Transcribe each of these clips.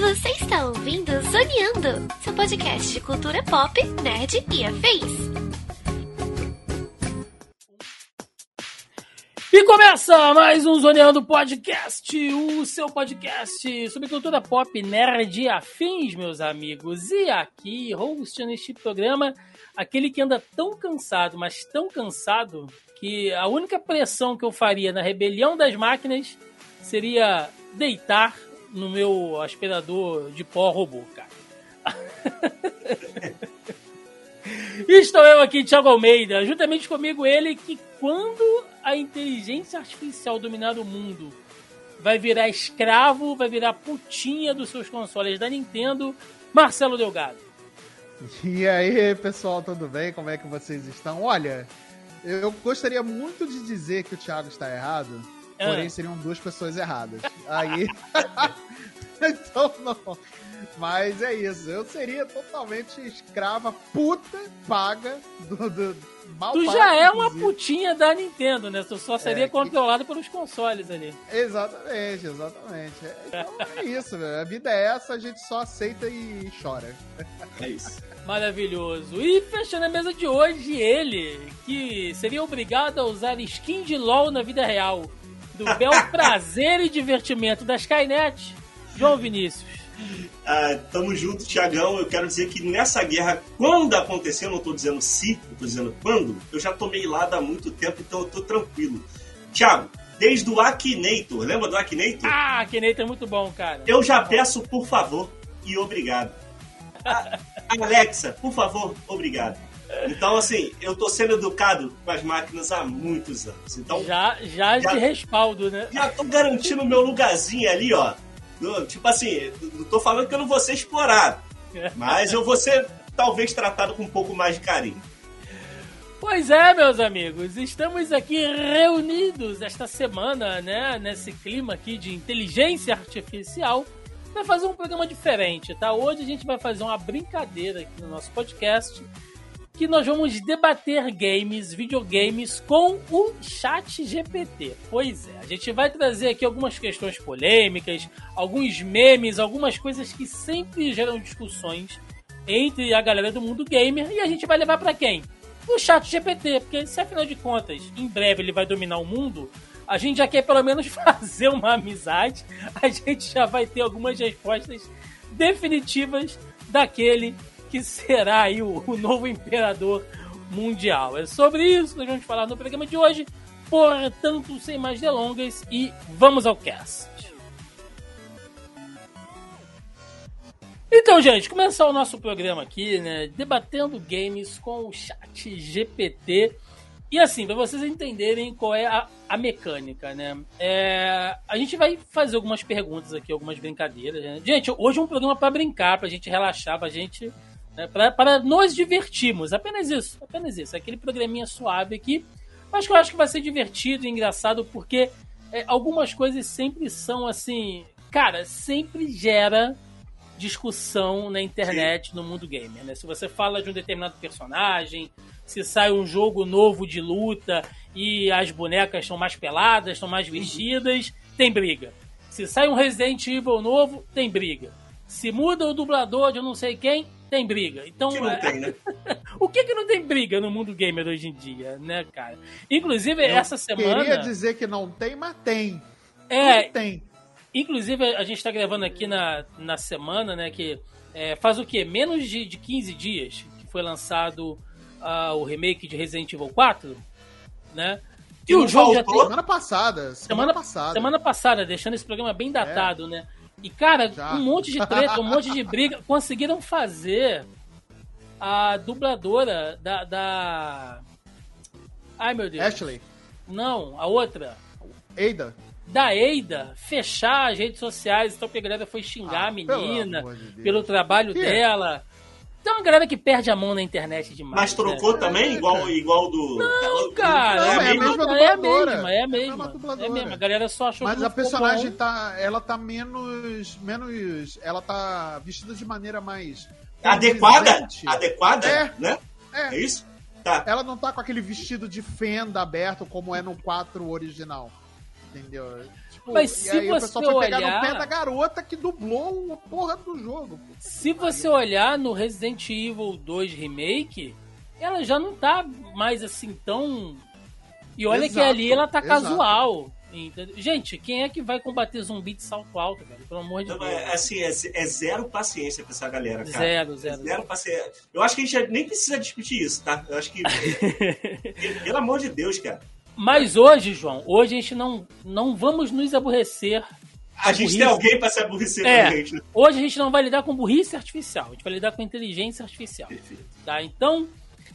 Você está ouvindo Zoneando, seu podcast de cultura pop, nerd e afins. E começa mais um Zoneando Podcast, o seu podcast sobre cultura pop, nerd e afins, meus amigos. E aqui, host neste programa, aquele que anda tão cansado, mas tão cansado, que a única pressão que eu faria na rebelião das máquinas seria deitar no meu aspirador de pó robô, cara. Estou eu aqui, Thiago Almeida, juntamente comigo ele que quando a inteligência artificial dominar o mundo vai virar escravo, vai virar putinha dos seus consoles da Nintendo, Marcelo Delgado. E aí, pessoal, tudo bem? Como é que vocês estão? Olha, eu gostaria muito de dizer que o Thiago está errado, Ah. porém seriam duas pessoas erradas. Aí. então, não. Mas é isso, eu seria totalmente escrava, puta, paga, do, do, mal Tu já é uma inclusive. putinha da Nintendo, né? Tu só seria É, que- controlado pelos consoles ali. Exatamente, exatamente. É, Então é isso, velho. A vida é essa, a gente só aceita e chora. É isso. Maravilhoso. E fechando a mesa de hoje, ele, que seria obrigado a usar skin de LOL na vida real, do bel prazer e divertimento da Skynet, João Vinícius. Ah, tamo junto, Tiagão. Eu quero dizer que nessa guerra, quando aconteceu, não tô dizendo se, eu tô dizendo quando, eu já tomei lado há muito tempo, então eu tô tranquilo. Tiago, desde o Akinator, lembra do Akinator? Ah, Kenate é muito bom, cara. Eu já peço por favor e obrigado. A- Alexa, por favor, obrigado. Então, assim, eu tô sendo educado com as máquinas há muitos anos. Então, Já, já, Já- de respaldo, né? já tô garantindo o meu lugarzinho ali, ó. Tipo assim, não tô falando que eu não vou ser explorado, mas eu vou ser talvez tratado com um pouco mais de carinho. Pois é, meus amigos, estamos aqui reunidos esta semana, né, nesse clima aqui de inteligência artificial, para fazer um programa diferente, tá? Hoje a gente vai fazer uma brincadeira aqui no nosso podcast, que nós vamos debater games, videogames com o Chat GPT. Pois é, a gente vai trazer aqui algumas questões polêmicas, alguns memes, algumas coisas que sempre geram discussões entre a galera do mundo gamer e a gente vai levar para quem? o chat GPT, porque se afinal de contas, em breve ele vai dominar o mundo, a gente já quer pelo menos fazer uma amizade, a gente já vai ter algumas respostas definitivas daquele que será aí o, o novo imperador mundial. É sobre isso que nós vamos falar no programa de hoje, portanto, sem mais delongas, e vamos ao cast. Então, gente, começar o nosso programa aqui, né? Debatendo games com o chat GPT. E assim, para vocês entenderem qual é a, a mecânica, né? É, a gente vai fazer algumas perguntas aqui, algumas brincadeiras. Né? Gente, hoje é um programa para brincar, pra gente relaxar, pra gente. Né? Para nos divertirmos. Apenas isso, apenas isso. Aquele programinha suave aqui. Mas que eu acho que vai ser divertido e engraçado, porque é, algumas coisas sempre são assim. Cara, sempre gera discussão na internet, no mundo gamer, né? Se você fala de um determinado personagem, se sai um jogo novo de luta e as bonecas estão mais peladas, estão mais vestidas, tem briga. Se sai um Resident Evil novo, tem briga. Se muda o dublador de não sei quem, tem briga. Então, Que não é- tem, né? o que que não tem briga no mundo gamer hoje em dia, né, cara? Inclusive, essa semana... Queria dizer que não tem, mas tem. É, Tudo tem. Inclusive, a gente tá gravando aqui na, na semana, né? Que é, faz o quê? Menos de, de 15 dias que foi lançado ah, o remake de Resident Evil 4, né? E não faltou? Semana passada. Semana, Semana passada. Semana passada, deixando esse programa bem datado, né? E, cara, Já. um monte de treta, um monte de briga. Conseguiram fazer a dubladora da. da... Ai, meu Deus. Ashley. Não, a outra. Eida. da Eida fechar as redes sociais, então porque a galera foi xingar Ah, a menina de pelo trabalho Que? dela. Tem uma galera que perde a mão na internet demais. Mas trocou né? também, igual, igual do. Não, cara. Não, é a mesma- mesma É a dubladora. mesma, é a É a mesma. É dubladora. a mesma. A galera só achou Mas que a personagem bom. tá. Ela tá menos. menos. Ela tá vestida de maneira mais. Adequada? Adequada, É. né? É. É isso? Tá. Ela não tá com aquele vestido de fenda aberto como é no 4 original. Entendeu? Tipo, Mas se e aí o você pessoal foi pegar olhar- no pé da garota que dublou a porra do jogo. Se você olhar no Resident Evil 2 Remake, ela já não tá mais assim tão. E olha que Exato, ali ela tá exato. casual. entendeu? Gente, quem é que vai combater zumbi de salto alto, velho? Pelo amor de Então, Deus. é, assim, é, é zero paciência pra essa galera, cara. Zero, É zero. Zero paciência. Eu acho que a gente nem precisa discutir isso, tá? Eu acho que. pelo amor de Deus, cara. Mas hoje, João, hoje a gente não, não vamos nos aborrecer. A gente Burrice. tem alguém pra se aborrecer É. com a gente. né? Hoje a gente não vai lidar com burrice artificial, a gente vai lidar com inteligência artificial. Perfeito. Tá? Então,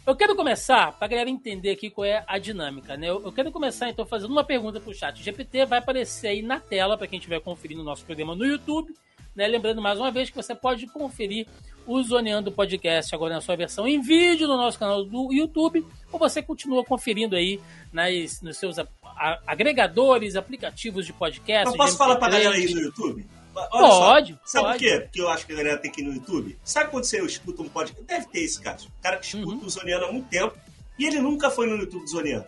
eu quero começar, pra galera entender aqui qual é a dinâmica, né? Eu, eu quero começar, então, fazendo uma pergunta pro chat. GPT vai aparecer aí na tela pra quem estiver conferindo o nosso programa no YouTube. Né? Lembrando mais uma vez que você pode conferir o Zoneando Podcast agora na sua versão em vídeo no nosso canal do YouTube, ou você continua conferindo aí nas, nos seus a- a- agregadores, aplicativos de podcast. Eu posso falar pra MP3. galera aí no YouTube? Olha Pode, só. Sabe pode. por quê? Porque eu acho que a galera tem que ir no YouTube. Sabe quando você escuta um podcast? Deve ter esse caso. O cara que escuta Uhum. o Zoniano há muito tempo e ele nunca foi no YouTube do Zoniano.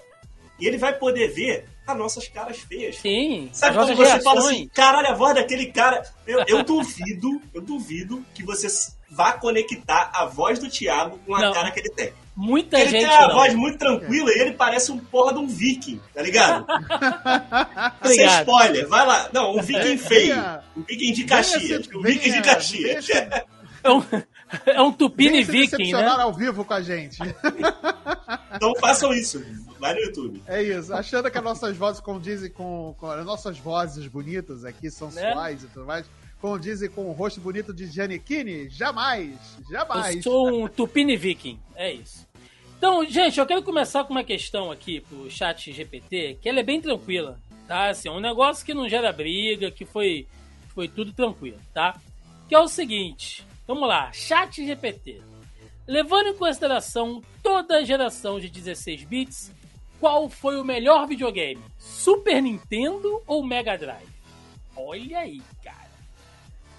E ele vai poder ver as nossas caras feias. Sim, Sabe quando você fala reações. assim, caralho, a voz daquele cara. Eu, eu duvido, eu duvido que você vá conectar a voz do Thiago com a Não. cara que ele tem. Muita ele gente tem uma não. voz muito tranquila e ele parece um porra de um viking, tá ligado? Sem spoiler, vai lá. Não, um viking feio. Um viking de Caxias. Um viking de Caxias. É um, é um tupini viking, né? ao vivo com a gente. Então façam isso. Vai no YouTube. É isso, achando que as nossas vozes condizem com, com as nossas vozes bonitas aqui, são Né? suaves e tudo mais, condizem com o rosto bonito de Giannichini? Jamais, jamais. Eu sou um tupini viking, é isso. Então, gente, eu quero começar com uma questão aqui pro chat GPT, que ela é bem tranquila, tá? Assim, é um negócio que não gera briga, que foi, foi tudo tranquilo, tá? Que é o seguinte, vamos lá, chat GPT. Levando em consideração toda a geração de 16 bits, qual foi o melhor videogame? Super Nintendo ou Mega Drive? Olha aí, cara.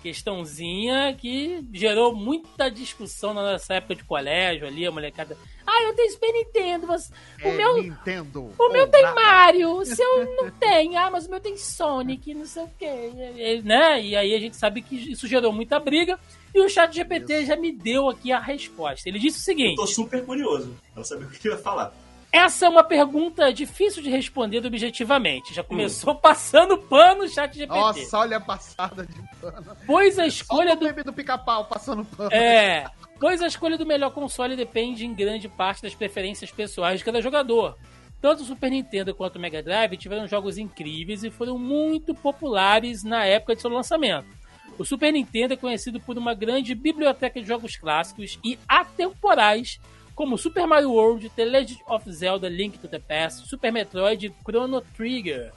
Questãozinha que gerou muita discussão na nossa época de colégio ali, a molecada. Ah, eu tenho Super Nintendo, mas o É meu Nintendo. o meu tem nada. Mario, o seu não tem. Ah, mas o meu tem Sonic, não sei o quê. E- Né? E aí a gente sabe que isso gerou muita briga. E o chat GPT já me deu aqui a resposta. Ele disse o Eu seguinte: tô super curioso pra saber o que ele vai falar. Essa é uma pergunta difícil de responder objetivamente. Já começou passando pano o chat GPT. Nossa, olha a passada de pano. Pois a Olha escolha o do do pica-pau passando pano. É, pois a escolha do melhor console depende em grande parte das preferências pessoais de cada jogador. Tanto o Super Nintendo quanto o Mega Drive tiveram jogos incríveis e foram muito populares na época de seu lançamento. O Super Nintendo é conhecido por uma grande biblioteca de jogos clássicos e atemporais, como Super Mario World, The Legend of Zelda Link to the Past, Super Metroid e Chrono Trigger.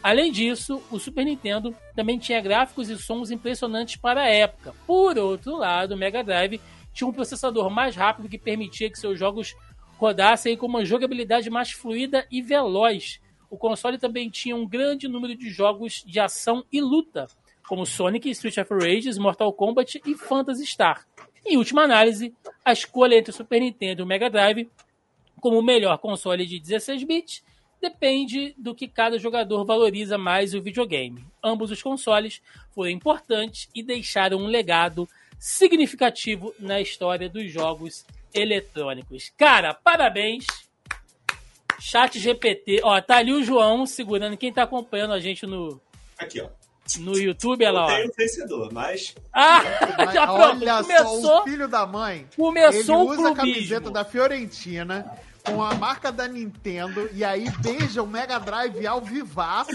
Além disso, o Super Nintendo também tinha gráficos e sons impressionantes para a época. Por outro lado, o Mega Drive tinha um processador mais rápido que permitia que seus jogos rodassem com uma jogabilidade mais fluida e veloz. O console também tinha um grande número de jogos de ação e luta, como Sonic, Street of Rage, Mortal Kombat e Phantasy Star. Em última análise, a escolha entre o Super Nintendo e o Mega Drive como o melhor console de 16 bits depende do que cada jogador valoriza mais o videogame. Ambos os consoles foram importantes e deixaram um legado significativo na história dos jogos eletrônicos. Cara, parabéns! Chat GPT, ó, tá ali o João segurando quem tá acompanhando a gente no, Aqui, ó. No YouTube, lá, Não ó. tem o vencedor, mas. Ah, Mas já pronto, olha só, começou, o filho da mãe. começou ele o usa a clubismo. camiseta da Fiorentina com a marca da Nintendo e aí beija o Mega Drive ao vivaço.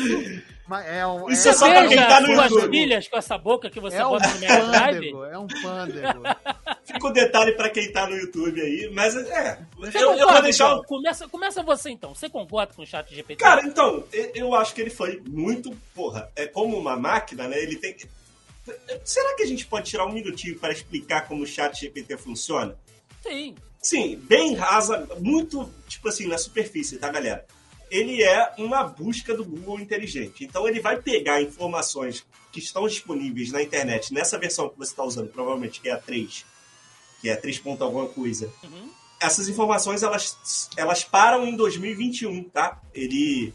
É um, Isso Você é só pra quem tá no suas YouTube. filhas com essa boca que você é um bota no Mega Drive? pândego, é um pândego. Fica o detalhe pra quem tá no YouTube aí, mas é. Você Eu, eu concorda, vou deixar. João? o- começa, começa você então. Você concorda com o chat GPT? Cara, então, eu acho que ele foi muito. Porra, é como uma máquina, né? Ele tem. Será que a gente pode tirar um minutinho para explicar como o chat GPT funciona? sim. Sim, bem rasa, muito, tipo assim, na superfície, tá, galera? Ele é uma busca do Google inteligente. Então ele vai pegar informações que estão disponíveis na internet, nessa versão que você está usando, provavelmente que é a 3, que é 3 ponto alguma coisa. Uhum. essas informações elas, elas param em 2021, tá? Ele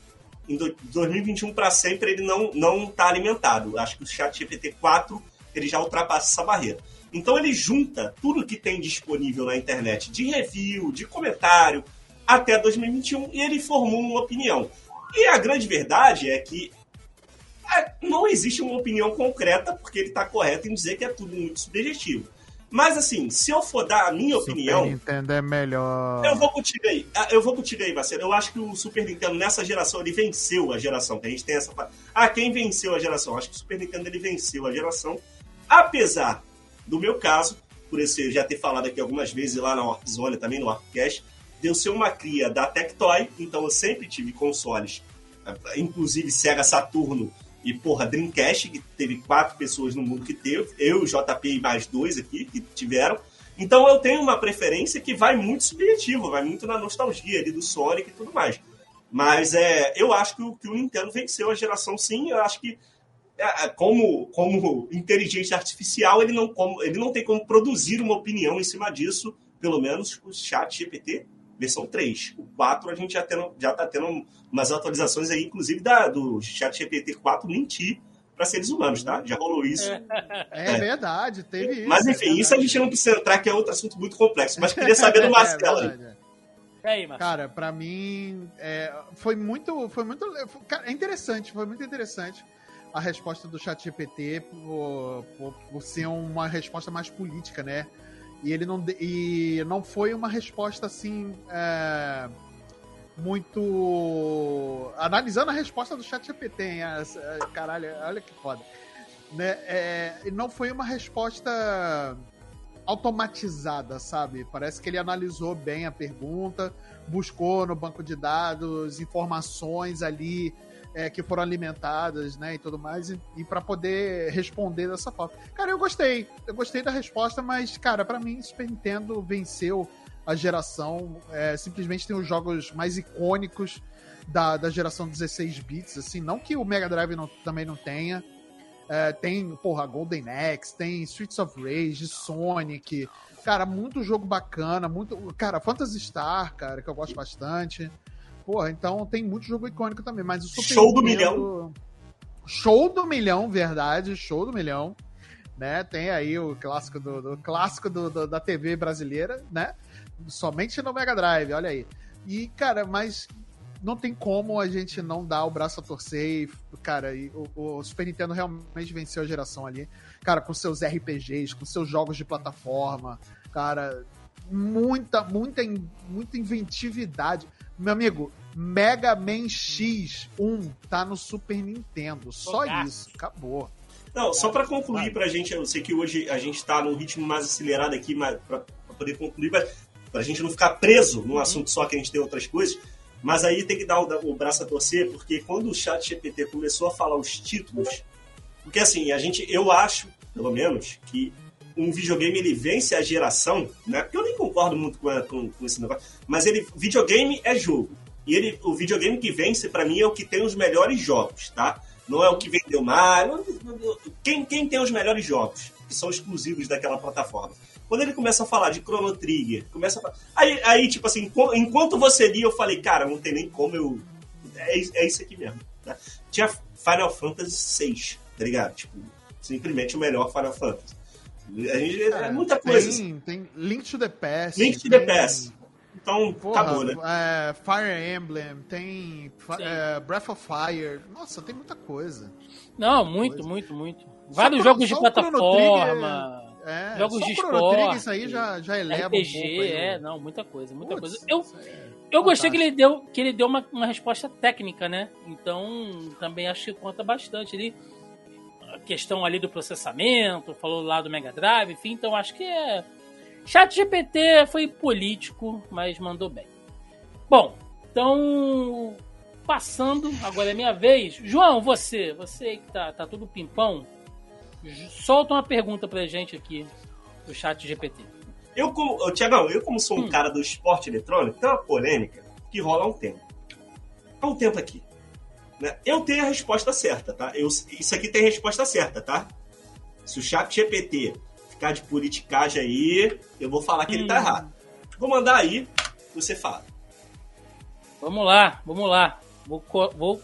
em 2021 para sempre ele não não está alimentado. Acho que o Chat GPT 4 ele já ultrapassa essa barreira. Então ele junta tudo que tem disponível na internet de review, de comentário até 2021 e ele formula uma opinião. E a grande verdade é que é, não existe uma opinião concreta porque ele está correto em dizer que é tudo muito subjetivo. Mas assim, se eu for dar a minha Super opinião. Nintendo é melhor. Eu vou contigo aí. Ah, eu vou contigo aí, Marcelo. Eu acho que o Super Nintendo nessa geração ele venceu a geração. A gente tem essa. Ah, quem venceu a geração? Acho que o Super Nintendo ele venceu a geração. Apesar do meu caso, por esse já ter falado aqui algumas vezes lá na Warpzone, também no Warpcast, de eu ser uma cria da Tectoy, então eu sempre tive consoles, inclusive Sega Saturno e, porra, Dreamcast, que teve quatro pessoas no mundo que teve, eu, JP e mais dois aqui que tiveram. Então eu tenho uma preferência que vai muito subjetiva, vai muito na nostalgia ali do Sonic e tudo mais. Mas é, eu acho que o, que o Nintendo venceu a geração sim, eu acho que como, como inteligência artificial, ele não, como, ele não tem como produzir uma opinião em cima disso, pelo menos o chat GPT versão 3. O 4 a gente já, tendo, já tá tendo umas atualizações aí, inclusive da, do chat GPT 4 mentir para seres humanos, tá? Já rolou isso. É, é verdade, teve isso. Mas enfim, é isso a gente não precisa entrar, que é outro assunto muito complexo. Mas queria saber do é Marcelo. É aí, Marcelo. Cara, para mim é, foi muito, foi muito, é interessante, foi muito interessante a resposta do ChatGPT por, por, por ser uma resposta mais política, né? E ele não, e não foi uma resposta assim. É, muito. Analisando a resposta do ChatGPT, hein? Caralho, olha que foda. Né? É, não foi uma resposta automatizada, sabe? Parece que ele analisou bem a pergunta, buscou no banco de dados informações ali é, que foram alimentadas, né, e tudo mais, e, e para poder responder dessa forma. Cara, eu gostei, eu gostei da resposta, mas, cara, para mim, Super Nintendo venceu a geração, é, simplesmente tem os jogos mais icônicos da, da geração 16 bits, assim, não que o Mega Drive não, também não tenha, é, tem, porra, Golden Axe, tem Streets of Rage, Sonic, cara, muito jogo bacana, muito, cara, Phantasy Star, cara, que eu gosto bastante, Porra, então tem muito jogo icônico também, mas o Super Show do milhão. Show do milhão, verdade, show do milhão. Né? Tem aí o clássico do, do clássico do, do, da TV brasileira, né? Somente no Mega Drive, olha aí. E, cara, mas não tem como a gente não dar o braço a torcer e, cara, e o, o, Super Nintendo realmente venceu a geração ali. Cara, com seus RPGs, com seus jogos de plataforma, cara, muita, muita, muita inventividade. Meu amigo, Mega Man X1 tá no Super Nintendo. Só isso. Acabou. Não, só para concluir pra gente, eu sei que hoje a gente tá num ritmo mais acelerado aqui, mas pra, pra poder concluir, pra, pra gente não ficar preso num uhum. assunto só que a gente tem outras coisas. Mas aí tem que dar o, o braço a torcer, porque quando o chat GPT começou a falar os títulos, porque assim, a gente, eu acho, pelo menos, que um videogame ele vence a geração, né? Porque eu nem concordo muito com, com, com esse negócio, mas ele videogame é jogo. E ele, o videogame que vence, para mim, é o que tem os melhores jogos, tá? Não é o que vendeu mais. Quem, quem tem os melhores jogos, que são exclusivos daquela plataforma. Quando ele começa a falar de Chrono Trigger, começa a... aí, aí, tipo assim, enquanto você lia, eu falei, cara, não tem nem como eu. É, é isso aqui mesmo. Tá? Tinha Final Fantasy VI, tá ligado? Tipo, simplesmente o melhor Final Fantasy. A gente, é, é muita coisa. Tem, assim. tem Link to the Past. Link to the Past. Então, Porra, acabou, né? É, Fire Emblem, tem é, Breath of Fire. Nossa, tem muita coisa. Não, muito, coisa. muito, muito. Vários só jogos de plataforma. É, jogos de esporte. Isso aí já, já eleva RPG, um pouco aí, é, não, muita coisa, muita Puts, coisa. Eu, eu gostei que ele deu, que ele deu uma, uma resposta técnica, né? Então, também acho que conta bastante. Ele questão ali do processamento, falou lá do Mega Drive, enfim, então acho que é. Chat GPT foi político, mas mandou bem. Bom, então passando, agora é minha vez. João, você, você que tá, tá tudo pimpão, solta uma pergunta pra gente aqui do chat GPT. Eu, como, Tiagão, eu como sou um hum. cara do esporte eletrônico, tem uma polêmica que rola há um tempo. Há um tempo aqui. Né? Eu tenho a resposta certa, tá? Eu, isso aqui tem a resposta certa, tá? Se o chat GPT ficar de politicagem aí, eu vou falar que hum. ele tá hum. errado. Vou mandar aí, você fala. Vamos lá, vamos lá. Vou, vou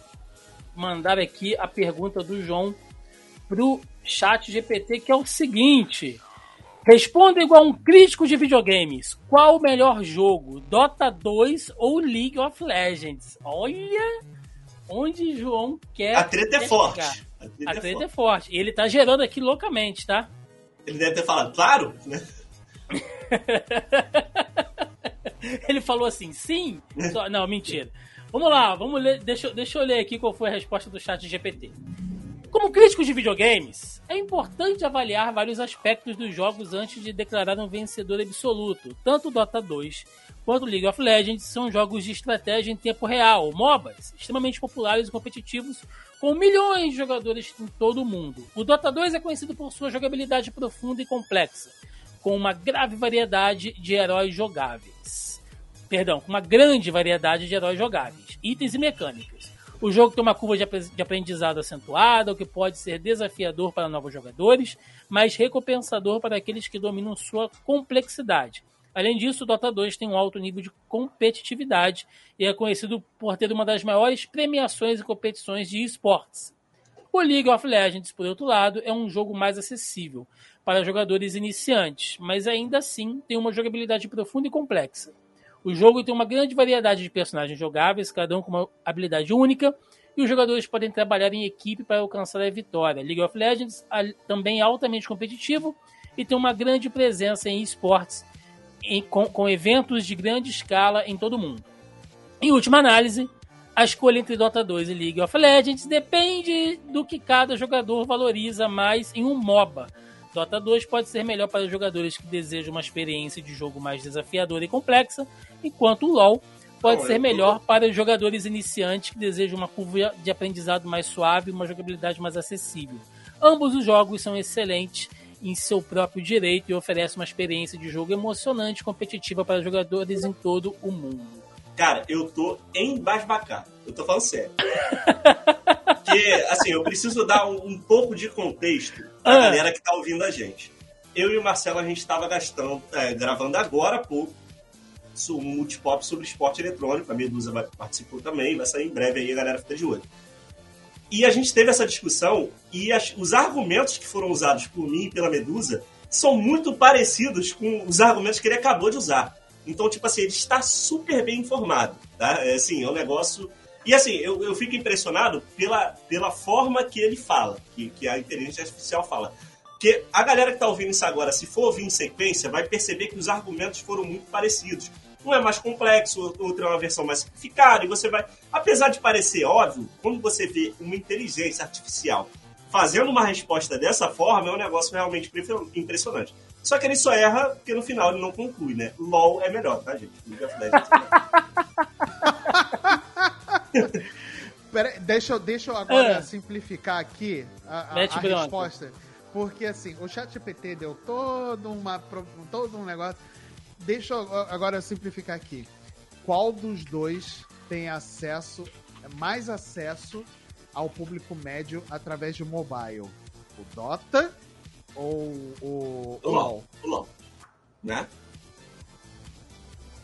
mandar aqui a pergunta do João pro chat GPT, que é o seguinte. Responda igual um crítico de videogames. Qual o melhor jogo? Dota 2 ou League of Legends? Olha onde João quer. A treta é forte. A treta, a é, treta é, forte. é forte. Ele tá gerando aqui loucamente, tá? Ele deve ter falado, claro, né? Ele falou assim, sim? Só... Não, mentira. Vamos lá, vamos ler. Deixa, deixa eu ler aqui qual foi a resposta do chat GPT. Como críticos de videogames, é importante avaliar vários aspectos dos jogos antes de declarar um vencedor absoluto. Tanto Dota 2 quanto League of Legends são jogos de estratégia em tempo real, MOBAs, extremamente populares e competitivos, com milhões de jogadores em todo o mundo. O Dota 2 é conhecido por sua jogabilidade profunda e complexa, com uma grave variedade de heróis jogáveis. Perdão, com uma grande variedade de heróis jogáveis, itens e mecânicas. O jogo tem uma curva de aprendizado acentuada, o que pode ser desafiador para novos jogadores, mas recompensador para aqueles que dominam sua complexidade. Além disso, o Dota 2 tem um alto nível de competitividade e é conhecido por ter uma das maiores premiações e competições de esportes. O League of Legends, por outro lado, é um jogo mais acessível para jogadores iniciantes, mas ainda assim tem uma jogabilidade profunda e complexa. O jogo tem uma grande variedade de personagens jogáveis, cada um com uma habilidade única, e os jogadores podem trabalhar em equipe para alcançar a vitória. League of Legends também é altamente competitivo e tem uma grande presença em esportes, em, com, com eventos de grande escala em todo o mundo. Em última análise, a escolha entre Dota 2 e League of Legends depende do que cada jogador valoriza mais em um MOBA, Dota 2 pode ser melhor para jogadores que desejam uma experiência de jogo mais desafiadora e complexa, enquanto o LoL pode Não, ser melhor tô... para jogadores iniciantes que desejam uma curva de aprendizado mais suave e uma jogabilidade mais acessível. Ambos os jogos são excelentes em seu próprio direito e oferecem uma experiência de jogo emocionante e competitiva para jogadores em todo o mundo. Cara, eu tô embasbacado. Eu tô falando sério. Porque, assim, eu preciso dar um, um pouco de contexto ah. galera que tá ouvindo a gente. Eu e o Marcelo, a gente estava gastando, é, gravando agora há pouco um multipop sobre esporte eletrônico. A Medusa participou também, vai sair em breve aí, a galera fica de olho. E a gente teve essa discussão e as, os argumentos que foram usados por mim e pela Medusa são muito parecidos com os argumentos que ele acabou de usar. Então, tipo assim, ele está super bem informado, tá? É, assim, é um negócio e assim, eu, eu fico impressionado pela, pela forma que ele fala, que, que a inteligência artificial fala. Porque a galera que está ouvindo isso agora, se for ouvir em sequência, vai perceber que os argumentos foram muito parecidos. Um é mais complexo, outro é uma versão mais simplificada, e você vai. Apesar de parecer óbvio, quando você vê uma inteligência artificial fazendo uma resposta dessa forma, é um negócio realmente impressionante. Só que ele só erra porque no final ele não conclui, né? LOL é melhor, tá, gente? Pera, deixa, deixa eu agora ah. simplificar aqui a, a, a resposta. Porque assim, o chat GPT deu todo, uma, todo um negócio. Deixa eu agora simplificar aqui. Qual dos dois tem acesso, mais acesso ao público médio através de mobile? O Dota ou o, o LOL? O LOL, né?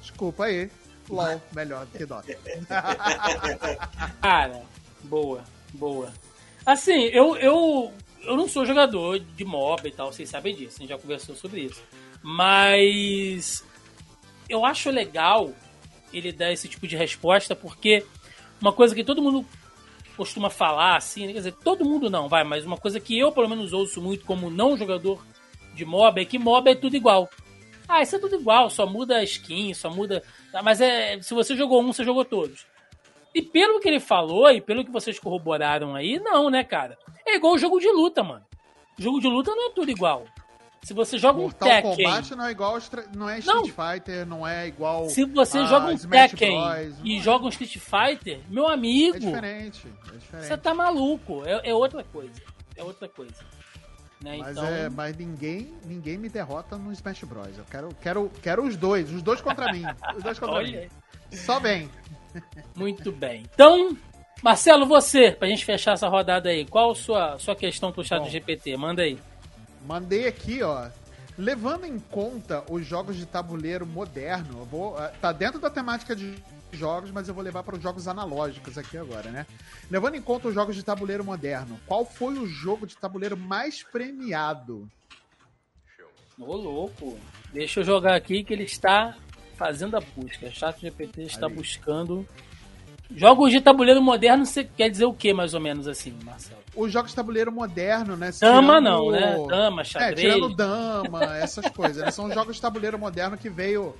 Desculpa aí. LOL melhor que Dota. Cara, boa, boa. Assim, eu, eu, eu não sou jogador de MOBA e tal, vocês sabem disso, a gente já conversou sobre isso. Mas eu acho legal ele dar esse tipo de resposta, porque uma coisa que todo mundo costuma falar, assim, quer dizer, todo mundo não, vai, mas uma coisa que eu pelo menos ouço muito como não jogador de MOBA é que MOBA é tudo igual. Ah, isso é tudo igual, só muda a skin, só muda. Mas é. Se você jogou um, você jogou todos. E pelo que ele falou e pelo que vocês corroboraram aí, não, né, cara? É igual o jogo de luta, mano. jogo de luta não é tudo igual. Se você joga Mortal um Tekken... Kombat não é igual não é Street não. Fighter, não é igual Se você joga um Smash Tekken Bros, e é. joga um Street Fighter, meu amigo... É diferente, é diferente. Você tá maluco, é, é outra coisa. É outra coisa. Né? Mas, então... é, mas ninguém, ninguém me derrota no Smash Bros. Eu quero, quero, quero os dois, os dois contra mim. Os dois contra Olha. mim. Só bem. Muito bem. Então, Marcelo, você, pra gente fechar essa rodada aí, qual a sua, sua questão pro chat Bom, GPT? Manda aí. Mandei aqui, ó. Levando em conta os jogos de tabuleiro moderno, vou, uh, tá dentro da temática de jogos, mas eu vou levar para os jogos analógicos aqui agora, né? Levando em conta os jogos de tabuleiro moderno, qual foi o jogo de tabuleiro mais premiado? Ô, louco. Deixa eu jogar aqui que ele está fazendo a busca. O chat GPT está Aí. buscando. Jogos de tabuleiro moderno, você quer dizer o que, mais ou menos assim, Marcelo? Os jogos de tabuleiro moderno, né? Dama tirando... não, né? Dama, xadrez. É, tirando dama, essas coisas. Né? São jogos de tabuleiro moderno que veio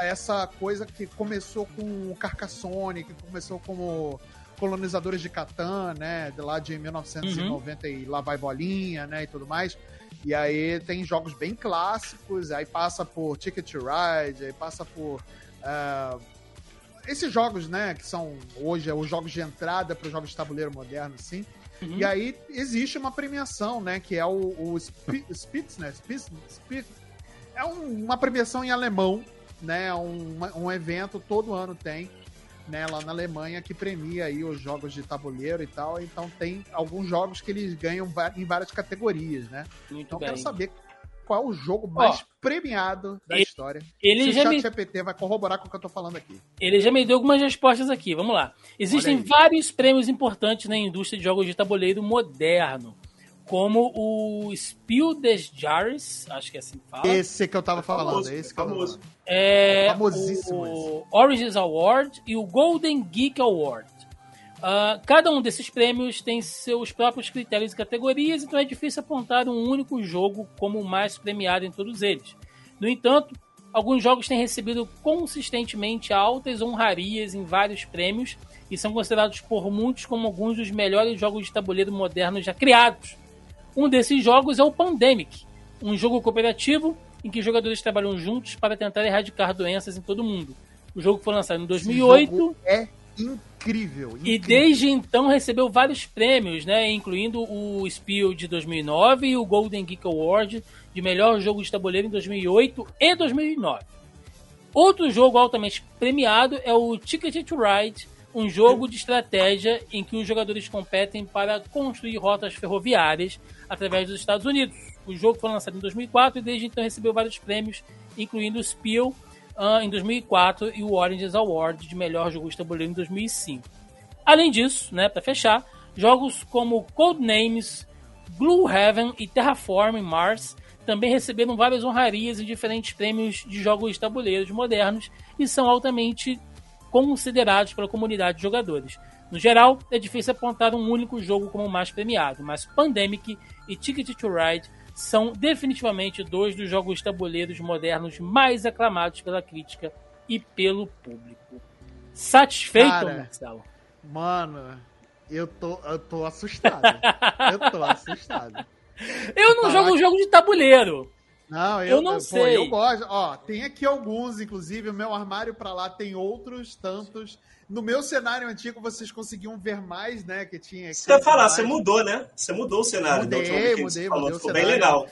essa coisa que começou com o Carcassonne, que começou como colonizadores de Catan, né? De lá de 1990 uhum. e lá vai bolinha, né? E tudo mais. E aí tem jogos bem clássicos, aí passa por Ticket to Ride, aí passa por. Uh, esses jogos, né, que são hoje os jogos de entrada para os jogos de tabuleiro moderno, assim. Uhum. E aí existe uma premiação, né, que é o, o Spitz, né? Spitz, Spitz, é um, uma premiação em alemão, né? Um, um evento todo ano tem né, lá na Alemanha que premia aí os jogos de tabuleiro e tal. Então tem alguns jogos que eles ganham em várias categorias, né? Muito então bem. quero saber qual é o jogo mais premiado da ele, história. Ele Se já o chat me... GPT vai corroborar com o que eu tô falando aqui. Ele já me deu algumas respostas aqui, vamos lá. Existem vários prêmios importantes na indústria de jogos de tabuleiro moderno como o Spiel des Jahres, acho que é assim que fala. Esse que eu tava é falando, famoso, esse é famoso. É, famosíssimo o esse. Origins Award e o Golden Geek Award. Uh, cada um desses prêmios tem seus próprios critérios e categorias, então é difícil apontar um único jogo como o mais premiado em todos eles. No entanto, alguns jogos têm recebido consistentemente altas honrarias em vários prêmios e são considerados por muitos como alguns dos melhores jogos de tabuleiro modernos já criados. Um desses jogos é o Pandemic, um jogo cooperativo em que jogadores trabalham juntos para tentar erradicar doenças em todo o mundo. O jogo foi lançado em 2008. é incrível, incrível, E desde então recebeu vários prêmios, né, incluindo o Spiel de 2009 e o Golden Geek Award de melhor jogo de tabuleiro em 2008 e 2009. Outro jogo altamente premiado é o Ticket to Ride, um jogo de estratégia em que os jogadores competem para construir rotas ferroviárias através dos Estados Unidos. O jogo foi lançado em 2004 e desde então recebeu vários prêmios, incluindo o Spiel em 2004 e o Orange Award de melhor jogo de tabuleiro em 2005. Além disso, né, para fechar, jogos como Codenames, Gloomhaven e Terraform Mars também receberam várias honrarias em diferentes prêmios de jogos de tabuleiros modernos e são altamente considerados pela comunidade de jogadores. No geral, é difícil apontar um único jogo como o mais premiado, mas Pandemic e Ticket to Ride são definitivamente dois dos jogos tabuleiros modernos mais aclamados pela crítica e pelo público. Satisfeito, Cara, Marcelo? Mano, eu tô, eu tô assustado. eu tô assustado. Eu não jogo jogo de tabuleiro. Não, eu, eu não eu, sei. Pô, eu gosto. Ó, tem aqui alguns, inclusive, o meu armário para lá tem outros tantos. No meu cenário antigo, vocês conseguiam ver mais, né? Que tinha. Você vai falar, você mudou, né? Você mudou o cenário. Mudei, mudei, falou, mudei Ficou bem legal.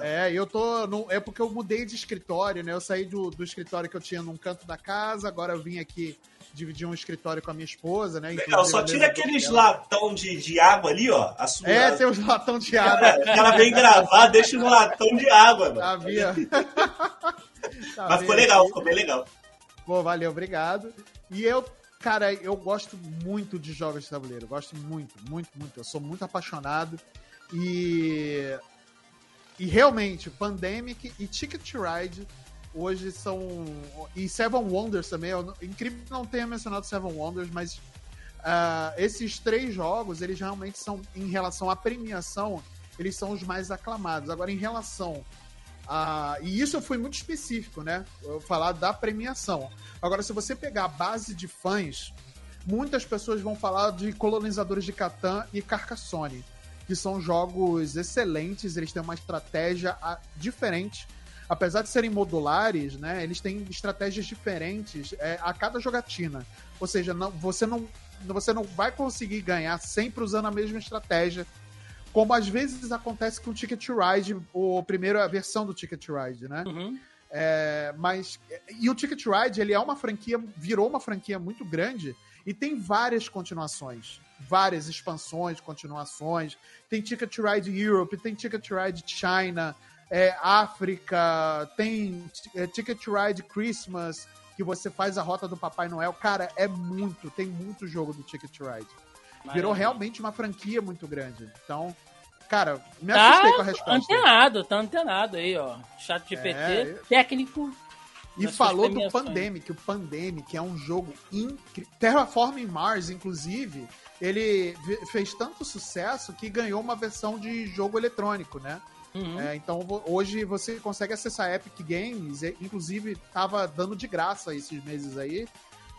É, eu tô. No, é porque eu mudei de escritório, né? Eu saí do, do escritório que eu tinha num canto da casa, agora eu vim aqui dividir um escritório com a minha esposa, né? Legal, só tira aqueles latão de, de água ali, ó. A sua... É, tem os latão de água. Cara vem gravar, deixa no latão de água, mano. Sabia. tá Mas ficou legal, ficou bem legal. Pô, valeu, obrigado. E eu, cara, eu gosto muito de jogos de tabuleiro. Gosto muito, muito, muito. Eu sou muito apaixonado. E. E realmente, Pandemic e Ticket Ride hoje são. E Seven Wonders também. É incrível que não tenha mencionado Seven Wonders, mas uh, esses três jogos, eles realmente são, em relação à premiação, eles são os mais aclamados. Agora, em relação a. E isso foi muito específico, né? Eu falar da premiação. Agora, se você pegar a base de fãs, muitas pessoas vão falar de Colonizadores de Catan e Carcassonne. Que são jogos excelentes, eles têm uma estratégia ah, diferente apesar de serem modulares, né, eles têm estratégias diferentes é, a cada jogatina. Ou seja, não, você, não, você não vai conseguir ganhar sempre usando a mesma estratégia, como às vezes acontece com o Ticket to Ride, ou a primeira versão do Ticket Ride, né? Uhum. É, mas e o Ticket Ride ele é uma franquia, virou uma franquia muito grande e tem várias continuações, várias expansões, continuações. Tem Ticket to Ride Europe, tem Ticket Ride China, é, África, tem é, Ticket Ride Christmas, que você faz a rota do Papai Noel. Cara, é muito, tem muito jogo do Ticket Ride. Virou realmente uma franquia muito grande. Então, cara, me tá assustei com a resposta. Antenado, tá antenado aí, ó. Chat GPT, É, técnico. E falou do. Pandemic. O Pandemic é um jogo incrível. Terraforming Mars, inclusive, ele fez tanto sucesso que ganhou uma versão de jogo eletrônico, né? Uhum. É, então hoje você consegue acessar a Epic Games, inclusive tava dando de graça esses meses aí,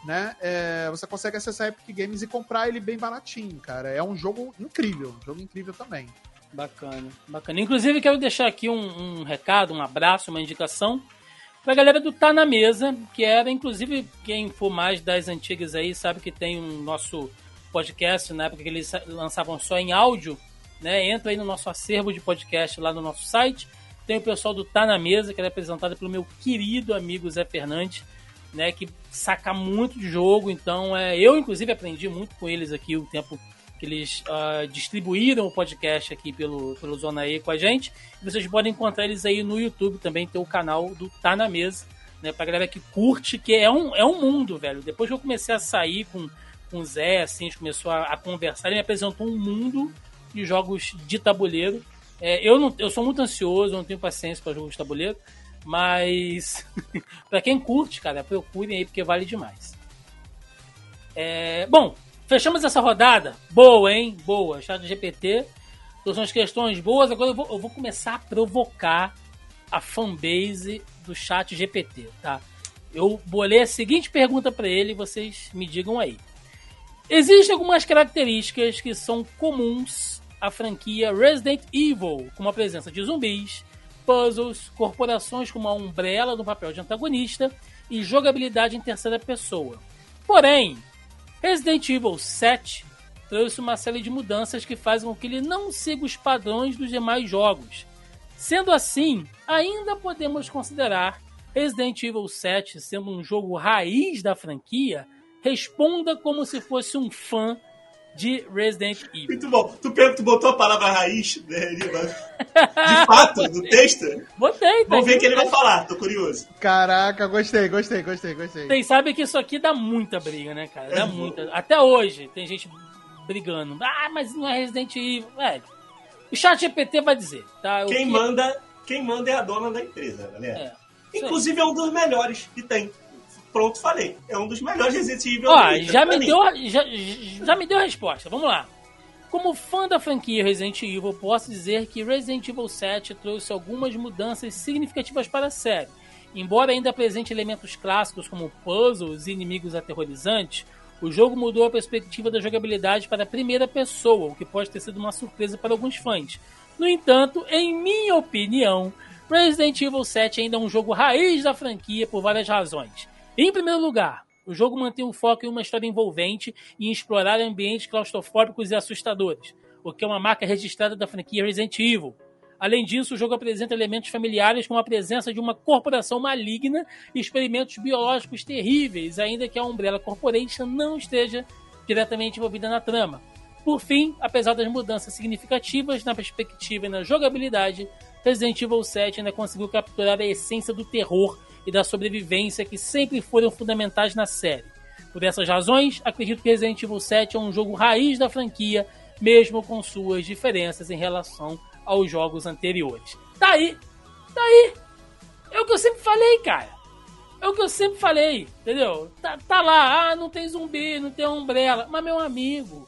né? É, você consegue acessar a Epic Games e comprar ele bem baratinho, cara. É um jogo incrível, um jogo incrível também. Bacana, bacana. Inclusive, quero deixar aqui um, um recado, um abraço, uma indicação pra galera do Tá Na Mesa, que era, inclusive, quem for mais das antigas aí, sabe que tem um nosso podcast, na época que eles lançavam só em áudio, né? Entra aí no nosso acervo de podcast lá no nosso site. Tem o pessoal do Tá Na Mesa, que era apresentado pelo meu querido amigo Zé Fernandes, né? Que saca muito de jogo, então é, eu, inclusive, aprendi muito com eles aqui o tempo que eles ah, distribuíram o podcast aqui pelo, pelo Zona E com a gente. Vocês podem encontrar eles aí no YouTube também, tem o canal do Tá Na Mesa, né? Pra galera que curte, que é um, é um mundo, velho. Depois que eu comecei a sair com, com o Zé, assim, a gente começou a, a conversar, ele me apresentou um mundo de jogos de tabuleiro. É, eu, não, eu sou muito ansioso, eu não tenho paciência para jogos de tabuleiro, mas pra quem curte, cara, procurem aí porque vale demais. É, bom, fechamos essa rodada. Boa, hein? Boa. Chat GPT. Trouxe umas questões boas. Agora eu vou, eu vou começar a provocar a fanbase do chat GPT, tá? Eu bolei a seguinte pergunta para ele e vocês me digam aí. Existem algumas características que são comuns à franquia Resident Evil, como a presença de zumbis, puzzles, corporações com uma umbrella no papel de antagonista e jogabilidade em terceira pessoa. Porém, Resident Evil 7 trouxe uma série de mudanças que fazem com que ele não siga os padrões dos demais jogos. Sendo assim, ainda podemos considerar Resident Evil 7 sendo um jogo raiz da franquia? Responda como se fosse um fã de Resident Evil. Muito bom. Tu, tu botou a palavra raiz, né? De fato, no texto? Botei, tá Vamos ver o que ele vai falar, tô curioso. Caraca, gostei, gostei, gostei, gostei. Vocês sabem que isso aqui dá muita briga, né, cara? Dá muita. Até hoje tem gente brigando. Ah, mas não é Resident Evil. Velho, o chat GPT vai dizer, tá? Quem que- manda, quem manda é a dona da empresa, galera. É. Inclusive é um dos melhores que tem. Pronto, falei. É um dos melhores Resident Evil. Ó, já me, mim. deu, já, já me deu a resposta. Vamos lá. Como fã da franquia Resident Evil, posso dizer que Resident Evil 7 trouxe algumas mudanças significativas para a série. Embora ainda apresente elementos clássicos como puzzles e inimigos aterrorizantes, o jogo mudou a perspectiva da jogabilidade para a primeira pessoa, o que pode ter sido uma surpresa para alguns fãs. No entanto, em minha opinião, Resident Evil 7 ainda é um jogo raiz da franquia por várias razões. Em primeiro lugar, o jogo mantém o foco em uma história envolvente e em explorar ambientes claustrofóbicos e assustadores, o que é uma marca registrada da franquia Resident Evil. Além disso, o jogo apresenta elementos familiares como a presença de uma corporação maligna e experimentos biológicos terríveis, ainda que a Umbrella Corporation não esteja diretamente envolvida na trama. Por fim, apesar das mudanças significativas na perspectiva e na jogabilidade, Resident Evil 7 ainda conseguiu capturar a essência do terror e da sobrevivência que sempre foram fundamentais na série. Por essas razões, acredito que Resident Evil 7 é um jogo raiz da franquia, mesmo com suas diferenças em relação aos jogos anteriores. Tá aí, tá aí. É o que eu sempre falei, cara. É o que eu sempre falei, entendeu? Tá, tá lá, ah, não tem zumbi, não tem umbrella. Mas, meu amigo,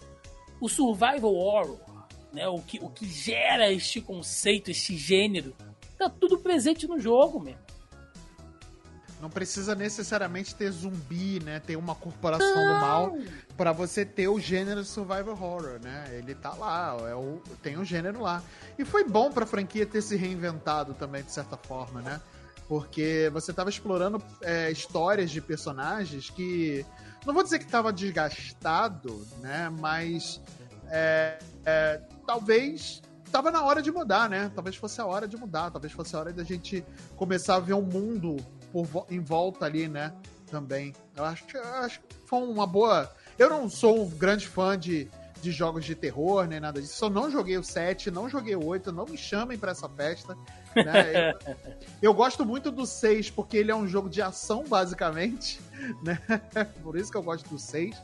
o survival horror, né, o, que, o que gera este conceito, este gênero, tá tudo presente no jogo, meu. Não precisa necessariamente ter zumbi, né? Ter uma corporação do mal pra você ter o gênero survival horror, né? Ele tá lá, é o, tem o gênero lá. E foi bom pra franquia ter se reinventado também, de certa forma, né? Porque você tava explorando é, histórias de personagens que. Não vou dizer que tava desgastado, né? Mas. é, é, talvez tava na hora de mudar, né? Talvez fosse a hora de mudar, talvez fosse a hora da gente começar a ver um mundo por em volta ali, né? Também. Eu acho, acho que foi uma boa. Eu não sou um grande fã de, de jogos de terror, nem nada disso. Eu não joguei o 7, não joguei o 8, não me chamem para essa festa. Né? Eu, eu, gosto muito do 6, porque ele é um jogo de ação, basicamente. Né? Por isso que eu gosto do 6.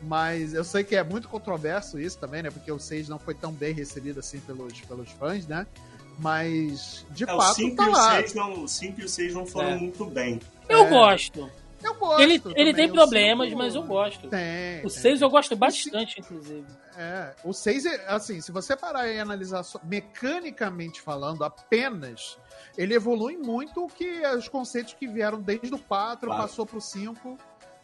Mas eu sei que é muito controverso isso também, né? Porque o 6 não foi tão bem recebido assim pelos, pelos fãs, né? Mas, de é, fato, o 5 tá e o lá. 6 não, o 5 e o 6 não foram é. muito bem. Eu é. gosto. Eu gosto. Ele, ele tem problemas, cinco, mas eu gosto. Tem. O 6 eu gosto bastante, o inclusive. É, o 6, é, assim, se você parar e analisar mecanicamente falando, apenas, ele evolui muito o que os conceitos que vieram desde o 4, claro. passou pro 5,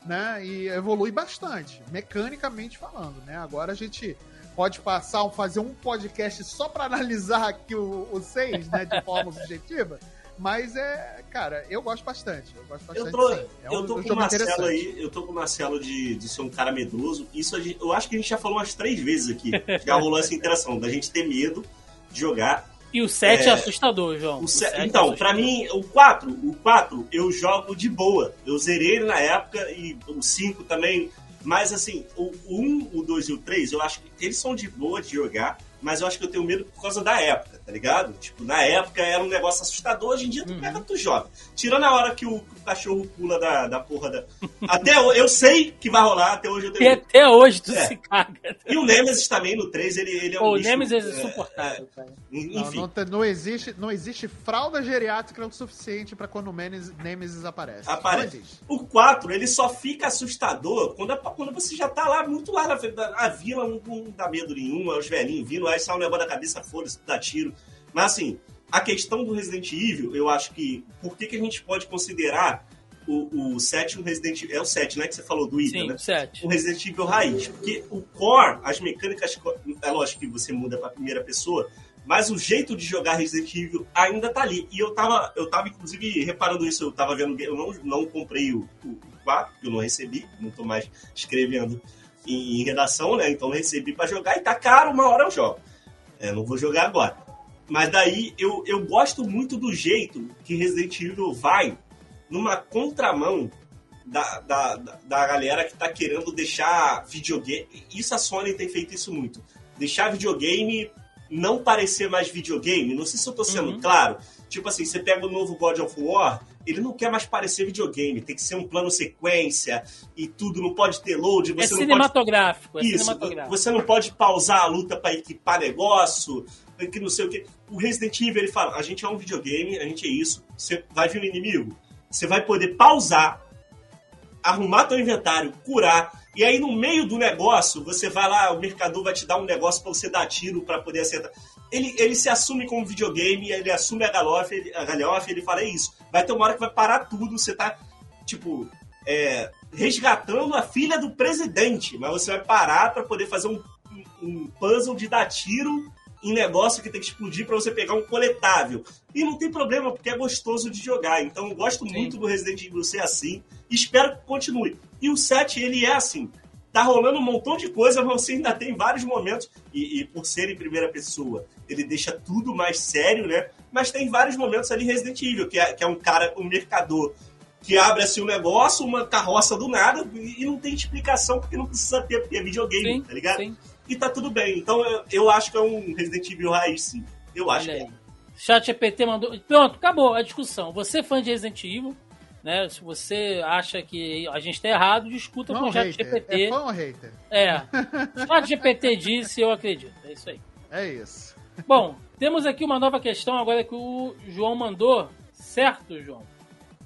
né? E evolui bastante, mecanicamente falando, né? Agora a gente pode passar, fazer um podcast só para analisar aqui o 6, né, de forma subjetiva. Mas é, cara, eu gosto bastante. Eu gosto bastante. Eu tô, é eu um, tô um com o Marcelo aí, eu tô com o Marcelo de, de ser um cara medroso. Isso gente, eu acho que a gente já falou umas três vezes aqui. Já rolou essa interação, da gente ter medo de jogar. E o 7 é, é assustador, João. O se, então, é para mim, o 4, o 4 eu jogo de boa. Eu zerei ele na época e o 5 também. Mas assim, o 1, o 2 e o 3, eu acho que eles são de boa de jogar mas eu acho que eu tenho medo por causa da época, tá ligado? Tipo, na época era um negócio assustador, hoje em dia tu uhum. pega, tu joga. Tirando a hora que o, que o cachorro pula da, da porra da. Até eu sei que vai rolar, até hoje eu tenho. E até hoje tu é. se caga. E o Nemesis também no 3, ele, ele é um. o Nemesis é insuportável, é, Enfim. Não, não, não, existe, não existe fralda geriátrica o suficiente pra quando o Nemesis, Nemesis aparece. Aparece. O 4, ele só fica assustador quando, quando você já tá lá, muito lá na, na vila, não, não dá medo nenhum, é os velhinhos vindo, aí sai um negócio da cabeça, foda-se, dá tiro. Mas assim, a questão do Resident Evil, eu acho que. Por que, que a gente pode considerar o, o 7 um Resident Evil. É o 7, né? Que você falou do Ita, Sim, né? O 7. Um Resident Evil raiz. Porque o core, as mecânicas. É lógico que você muda pra primeira pessoa. Mas o jeito de jogar Resident Evil ainda tá ali. E eu tava, eu tava inclusive, reparando isso. Eu tava vendo. Eu não, não comprei o, o 4, que eu não recebi. Não tô mais escrevendo em, em redação, né? Então eu recebi para jogar e tá caro, uma hora eu jogo. É, não vou jogar agora. Mas daí eu, eu gosto muito do jeito que Resident Evil vai numa contramão da, da, da galera que tá querendo deixar videogame. Isso a Sony tem feito isso muito. Deixar videogame não parecer mais videogame. Não sei se eu tô sendo uhum. claro. Tipo assim, você pega o novo God of War, ele não quer mais parecer videogame, tem que ser um plano sequência e tudo, não pode ter load. Você é cinematográfico, pode... é Isso, cinematográfico. Você não pode pausar a luta para equipar negócio, que não sei o que. O Resident Evil, ele fala, a gente é um videogame, a gente é isso, você vai vir um inimigo, você vai poder pausar, arrumar teu inventário, curar, e aí no meio do negócio, você vai lá, o mercador vai te dar um negócio para você dar tiro para poder acertar ele, ele se assume como videogame, ele assume a galhofa, ele, a galhofa, ele fala, é isso. Vai ter uma hora que vai parar tudo, você tá, tipo, é, resgatando a filha do presidente, mas você vai parar para poder fazer um, um puzzle de dar tiro em negócio que tem que explodir para você pegar um coletável. E não tem problema, porque é gostoso de jogar. Então eu gosto Sim. muito do Resident Evil ser assim e espero que continue. E o 7, ele é assim tá rolando um montão de coisa, mas você ainda tem vários momentos, e, e, por ser em primeira pessoa, ele deixa tudo mais sério, né? Mas tem vários momentos ali Resident Evil, que é, que é um cara, um mercador, que abre assim um negócio, uma carroça do nada, e, e não tem explicação, porque não precisa ter, porque é videogame, sim, tá ligado? Sim. E tá tudo bem. Então eu, eu, acho que é um Resident Evil raiz, sim. Eu acho Olha que é. Chat EPT mandou. Pronto, acabou a discussão. Você é fã de Resident Evil, né? Se você acha que a gente está errado, discuta com o Chat GPT. É fã ou hater? É. Chat GPT disse, eu acredito. É isso aí. É isso. Bom, temos aqui uma nova questão agora que o João mandou, certo, João?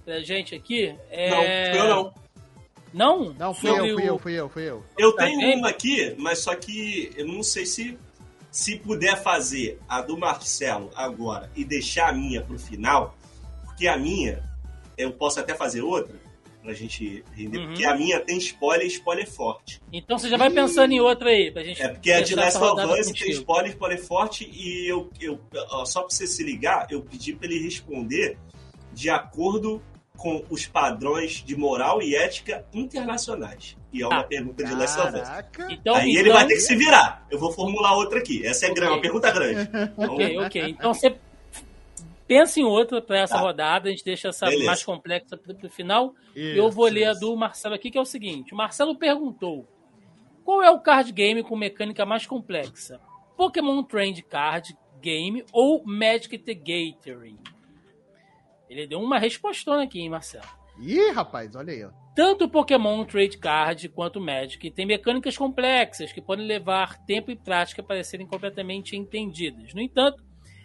Pra gente aqui. É... Não, eu não. Não? Não, fui eu, fui eu, fui eu, fui eu. Eu tá tenho uma aqui, mas só que eu não sei se se puder fazer a do Marcelo agora e deixar a minha pro final, porque a minha eu posso até fazer outra pra gente render, uhum. porque a minha tem spoiler e spoiler forte. Então você já vai pensando em outra aí, pra gente. É porque a de Last of Us tem spoiler, spoiler forte, e eu, eu só pra você se ligar, eu pedi pra ele responder de acordo com os padrões de moral e ética internacionais. E é uma ah, pergunta de Last of Us. Então, Aí então... ele vai ter que se virar. Eu vou formular outra aqui. Essa é okay. grande, uma pergunta grande. ok, ok. Então você pensa em outra para essa tá. rodada, a gente deixa essa Beleza. mais complexa para o final. Isso, e eu vou ler a do Marcelo aqui, que é o seguinte: o Marcelo perguntou. Qual é o card game com mecânica mais complexa? Pokémon Trend Card Game ou Magic the Gathering? Ele deu uma respostona aqui, hein, Marcelo? Ih, rapaz, olha aí. Ó. Tanto Pokémon Trade Card quanto Magic têm mecânicas complexas que podem levar tempo e prática para serem completamente entendidas. No entanto,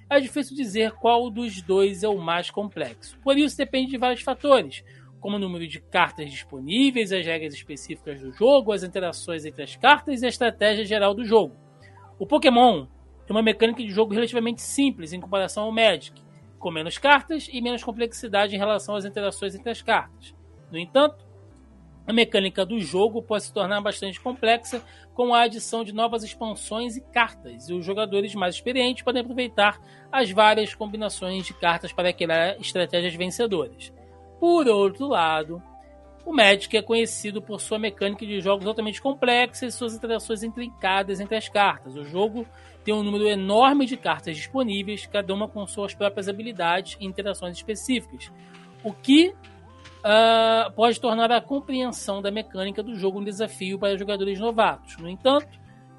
é difícil dizer qual dos dois é o mais complexo. Por isso, depende de vários fatores, como o número de cartas disponíveis, as regras específicas do jogo, as interações entre as cartas e a estratégia geral do jogo. O Pokémon tem uma mecânica de jogo relativamente simples em comparação ao Magic, com menos cartas e menos complexidade em relação às interações entre as cartas. No entanto, a mecânica do jogo pode se tornar bastante complexa com a adição de novas expansões e cartas, e os jogadores mais experientes podem aproveitar as várias combinações de cartas para criar estratégias vencedoras. Por outro lado, o Magic é conhecido por sua mecânica de jogos altamente complexa e suas interações intrincadas entre as cartas. O jogo tem um número enorme de cartas disponíveis, cada uma com suas próprias habilidades e interações específicas, o que uh, pode tornar a compreensão da mecânica do jogo um desafio para jogadores novatos. No entanto,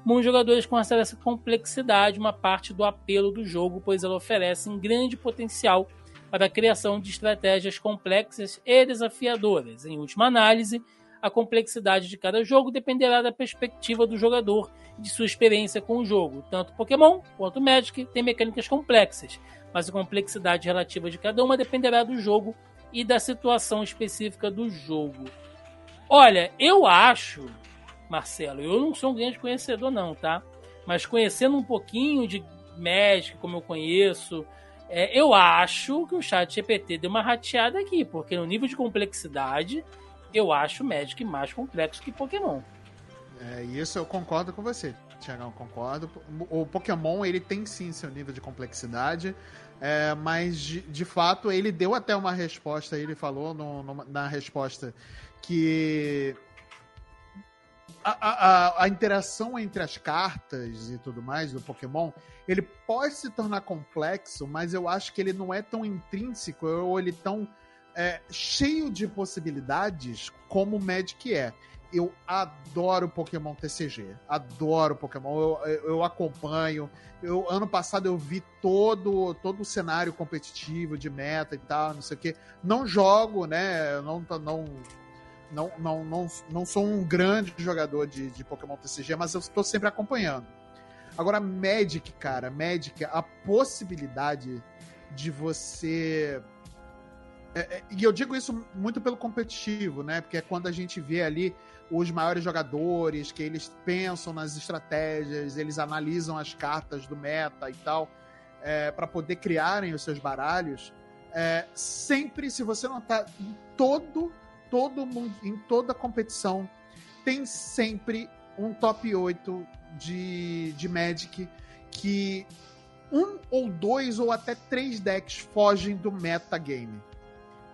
muitos jogadores consideram essa complexidade uma parte do apelo do jogo, pois ela oferece um grande potencial para a criação de estratégias complexas e desafiadoras. Em última análise, a complexidade de cada jogo dependerá da perspectiva do jogador e de sua experiência com o jogo. Tanto Pokémon quanto Magic têm mecânicas complexas, mas a complexidade relativa de cada uma dependerá do jogo e da situação específica do jogo. Olha, eu acho, Marcelo, eu não sou um grande conhecedor não, tá? Mas conhecendo um pouquinho de Magic, como eu conheço, é, eu acho que o chat GPT deu uma rateada aqui, porque no nível de complexidade eu acho Magic mais complexo que Pokémon. É, isso eu concordo com você, Tiagão, concordo. O Pokémon, ele tem sim seu nível de complexidade, é, mas de, de, fato ele deu até uma resposta, ele falou no, no, na resposta que a, a, a, interação entre as cartas e tudo mais do Pokémon, ele pode se tornar complexo, mas eu acho que ele não é tão intrínseco ou ele tão é, cheio de possibilidades como o Magic é. Eu adoro Pokémon TCG. Adoro Pokémon. Eu, eu, acompanho. Eu, ano passado eu vi todo, todo o cenário competitivo de meta e tal, não sei o que. Não jogo, né? Não, não, não, não, não, não sou um grande jogador de, de Pokémon TCG, mas eu estou sempre acompanhando. Agora, Magic, cara, Magic, a possibilidade de você é, é, e eu digo isso muito pelo competitivo, né? Porque é quando a gente vê ali os maiores jogadores, que eles pensam nas estratégias, eles analisam as cartas do meta e tal, é, para poder criarem os seus baralhos. É, sempre, se você notar, em todo, todo mundo, em toda competição, tem sempre um top 8 de, de Magic que um ou dois ou até três decks fogem do metagame.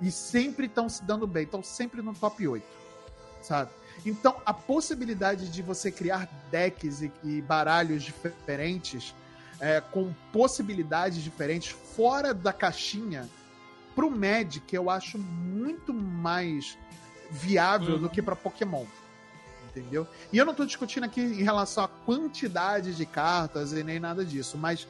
E sempre estão se dando bem, estão sempre no top 8, sabe? Então, a possibilidade de você criar decks e, e baralhos diferentes, é, com possibilidades diferentes, fora da caixinha, pro Magic eu acho muito mais viável uhum. do que para Pokémon. Entendeu? E eu não tô discutindo aqui em relação à quantidade de cartas e nem nada disso, mas,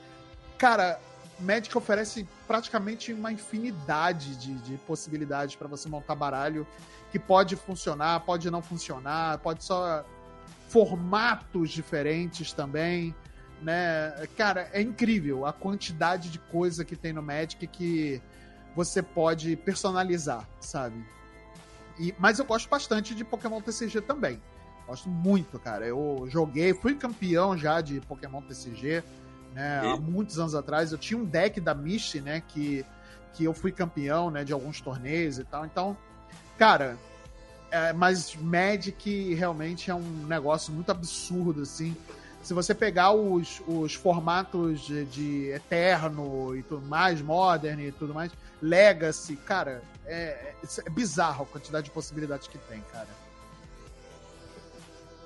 cara, Magic oferece praticamente uma infinidade de, de possibilidades para você montar baralho que pode funcionar, pode não funcionar, pode só formatos diferentes também, né? Cara, é incrível a quantidade de coisa que tem no Magic que você pode personalizar, sabe? E, mas eu gosto bastante de Pokémon TCG também. Gosto muito, cara. Eu joguei, fui campeão já de Pokémon TCG né? E? Há muitos anos atrás eu tinha um deck da Misty, né? Que, que eu fui campeão, né? De alguns torneios e tal. Então, cara, é, mas Magic realmente é um negócio muito absurdo, assim. Se você pegar os, os formatos de, de Eterno e tudo mais, Modern e tudo mais, Legacy, cara, é, é bizarro a quantidade de possibilidades que tem, cara.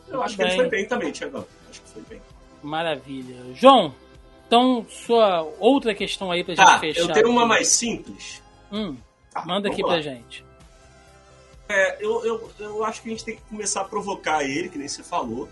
Eu acho que ele foi bem também, Tiagão. Acho que foi bem. Maravilha. João, então, sua outra questão aí pra gente fechar. Eu tenho uma mais simples. Hum, tá, manda aqui lá. pra gente. É, eu, eu, eu acho que a gente tem que começar a provocar ele, que nem você falou.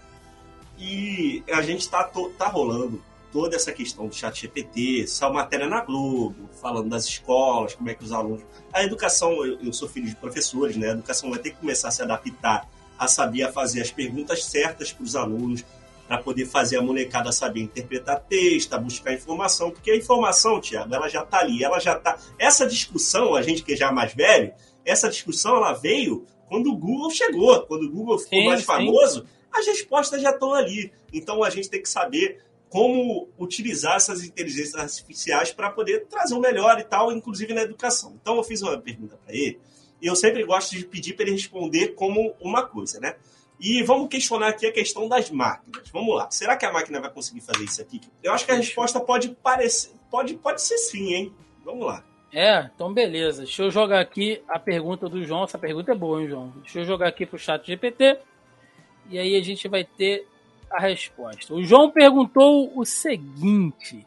E a gente está tá rolando toda essa questão do chat GPT, saiu matéria na Globo, falando das escolas, como é que os alunos. A educação, eu, eu sou filho de professores, né? A educação vai ter que começar a se adaptar a saber fazer as perguntas certas para os alunos, para poder fazer a molecada saber interpretar texto, buscar informação, porque a informação, Tiago, ela já está ali, ela já está. Essa discussão, a gente que já é mais velho, essa discussão ela veio quando o Google chegou, quando o Google ficou sim, mais sim. famoso, as respostas já estão ali. Então a gente tem que saber como utilizar essas inteligências artificiais para poder trazer o melhor e tal, inclusive na educação. Então eu fiz uma pergunta para ele, e eu sempre gosto de pedir para ele responder como uma coisa, né? E vamos questionar aqui a questão das máquinas. Vamos lá. Será que a máquina vai conseguir fazer isso aqui? Eu acho que a resposta pode parecer. Pode, pode ser sim, hein? Vamos lá. É, então beleza. Deixa eu jogar aqui a pergunta do João. Essa pergunta é boa, hein, João? Deixa eu jogar aqui pro chat GPT. E aí a gente vai ter a resposta. O João perguntou o seguinte: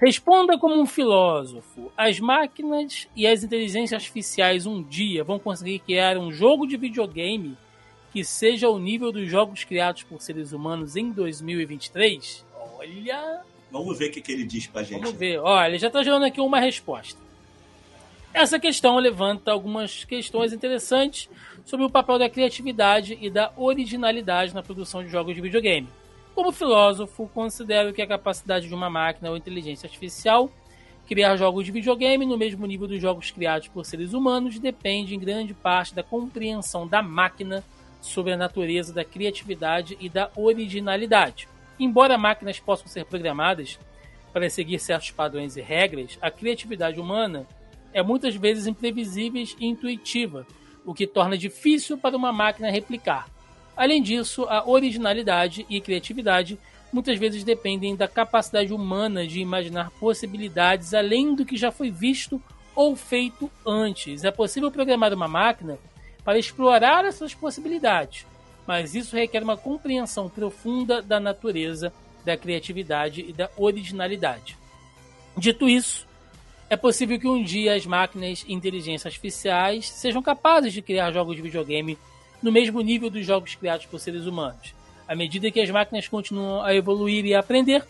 Responda como um filósofo. As máquinas e as inteligências artificiais um dia vão conseguir criar um jogo de videogame que seja o nível dos jogos criados por seres humanos em 2023? Olha. Vamos ver o que, que ele diz pra gente. Vamos ver. Olha, ele já tá gerando aqui uma resposta. Essa questão levanta algumas questões interessantes sobre o papel da criatividade e da originalidade na produção de jogos de videogame. Como filósofo, considero que a capacidade de uma máquina ou inteligência artificial criar jogos de videogame no mesmo nível dos jogos criados por seres humanos depende em grande parte da compreensão da máquina sobre a natureza da criatividade e da originalidade. Embora máquinas possam ser programadas para seguir certos padrões e regras, a criatividade humana é muitas vezes imprevisível e intuitiva, o que torna difícil para uma máquina replicar. Além disso, a originalidade e criatividade muitas vezes dependem da capacidade humana de imaginar possibilidades além do que já foi visto ou feito antes. É possível programar uma máquina para explorar essas possibilidades, mas isso requer uma compreensão profunda da natureza da criatividade e da originalidade. Dito isso, é possível que um dia as máquinas e inteligências artificiais sejam capazes de criar jogos de videogame no mesmo nível dos jogos criados por seres humanos. À medida que as máquinas continuam a evoluir e a aprender,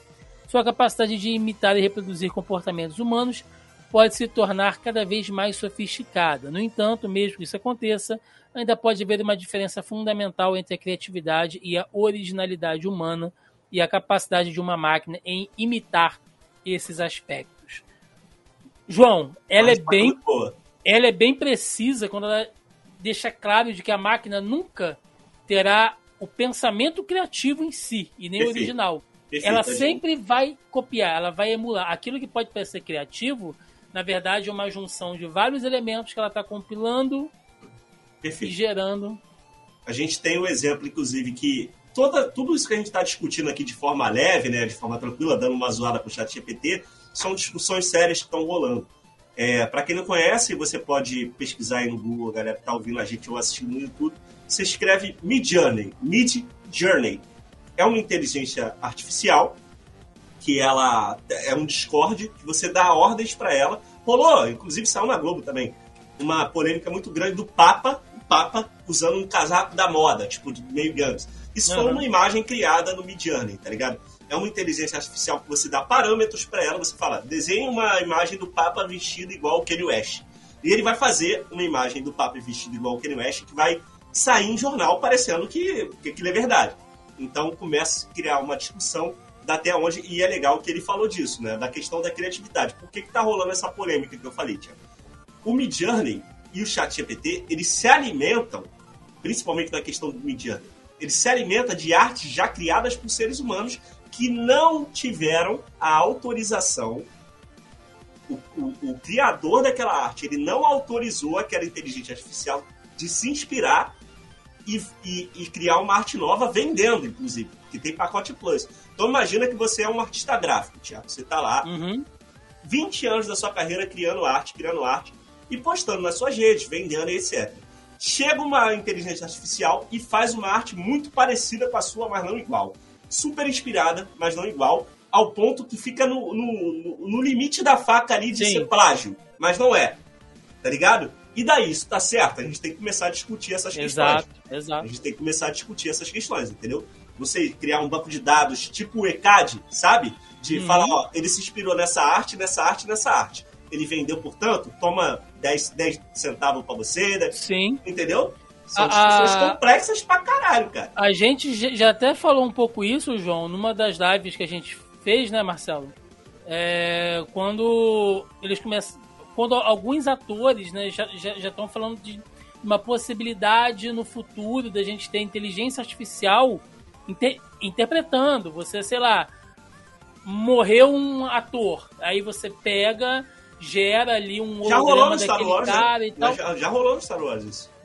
sua capacidade de imitar e reproduzir comportamentos humanos pode se tornar cada vez mais sofisticada. No entanto, mesmo que isso aconteça, ainda pode haver uma diferença fundamental entre a criatividade e a originalidade humana e a capacidade de uma máquina em imitar esses aspectos. João, ela Mas é bem ela é bem precisa quando ela deixa claro de que a máquina nunca terá o pensamento criativo em si e nem Perfeito. original. Perfeito, ela sempre vai copiar, ela vai emular. Aquilo que pode parecer criativo, na verdade, é uma junção de vários elementos que ela está compilando Perfeito. e gerando. A gente tem um exemplo, inclusive, que toda, tudo isso que a gente está discutindo aqui de forma leve, né, de forma tranquila, dando uma zoada para o chat GPT, são discussões sérias que estão rolando. É, para quem não conhece, você pode pesquisar aí no Google, a galera que está ouvindo a gente ou assistindo no YouTube. Você escreve Mid Journey. Mid Journey é uma inteligência artificial que ela é um Discord que você dá ordens para ela. Rolou, inclusive saiu na Globo também, uma polêmica muito grande do Papa, o Papa usando um casaco da moda, tipo de meio Gantz. Isso uhum. foi uma imagem criada no Midjourney, tá ligado? É uma inteligência artificial que você dá parâmetros para ela, você fala, desenhe uma imagem do Papa vestido igual o Kanye West. E ele vai fazer uma imagem do Papa vestido igual o Kanye West que vai sair em jornal parecendo que, que aquilo é verdade. Então começa a criar uma discussão até onde, e é legal que ele falou disso, né? Da questão da criatividade. Por que, que tá rolando essa polêmica que eu falei, Tiago? O Midjourney e o ChatGPT, eles se alimentam, principalmente da questão do Midjourney, ele se alimenta de artes já criadas por seres humanos que não tiveram a autorização. O, o, o criador daquela arte, ele não autorizou aquela inteligência artificial de se inspirar e, e, e, criar uma arte nova vendendo, inclusive, que tem pacote plus. Então imagina que você é um artista gráfico, Thiago. Você está lá, uhum. 20 anos da sua carreira criando arte, criando arte e postando nas suas redes, vendendo e etc. Chega uma inteligência artificial e faz uma arte muito parecida com a sua, mas não igual. Super inspirada, mas não igual, ao ponto que fica no, no, no limite da faca ali de Sim. ser plágio, mas não é. Tá ligado? E daí, isso tá certo? A gente tem que começar a discutir essas questões. Exato, exato. A gente tem que começar a discutir essas questões, entendeu? Você criar um banco de dados tipo o ECAD, sabe? De Uhum. falar, ó, ele se inspirou nessa arte, nessa arte, nessa arte. Ele vendeu, portanto, toma 10, 10 centavos pra você, né? Sim. entendeu? São A- discussões a- complexas pra caralho, cara. A gente já- já até falou um pouco isso, João, numa das lives que a gente fez, né, Marcelo? É, quando eles começam. Quando alguns atores né, já estão falando de uma possibilidade no futuro da gente ter inteligência artificial inte- interpretando. Você, sei lá, morreu um ator, aí você pega, gera ali um Já rolou no Star Wars, cara né? e tal. Já, já rolou no Star Wars isso.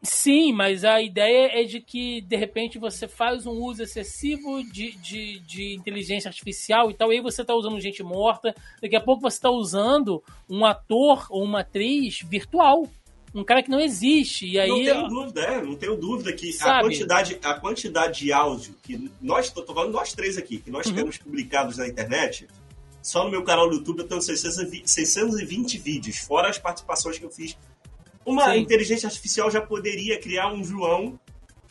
Sim, mas a ideia é de que, de repente, você faz um uso excessivo de, de, de inteligência artificial e tal, e aí você está usando gente morta, daqui a pouco você está usando um ator ou uma atriz virtual. Um cara que não existe. E aí. não tenho dúvida, é, não tenho dúvida que a Sabe? quantidade, a quantidade de áudio que nós, tô, tô falando nós três aqui, que nós Uhum. temos publicados na internet, só no meu canal do YouTube eu tenho 620, 620 vídeos, fora as participações que eu fiz. Uma Sim. inteligência artificial já poderia criar um João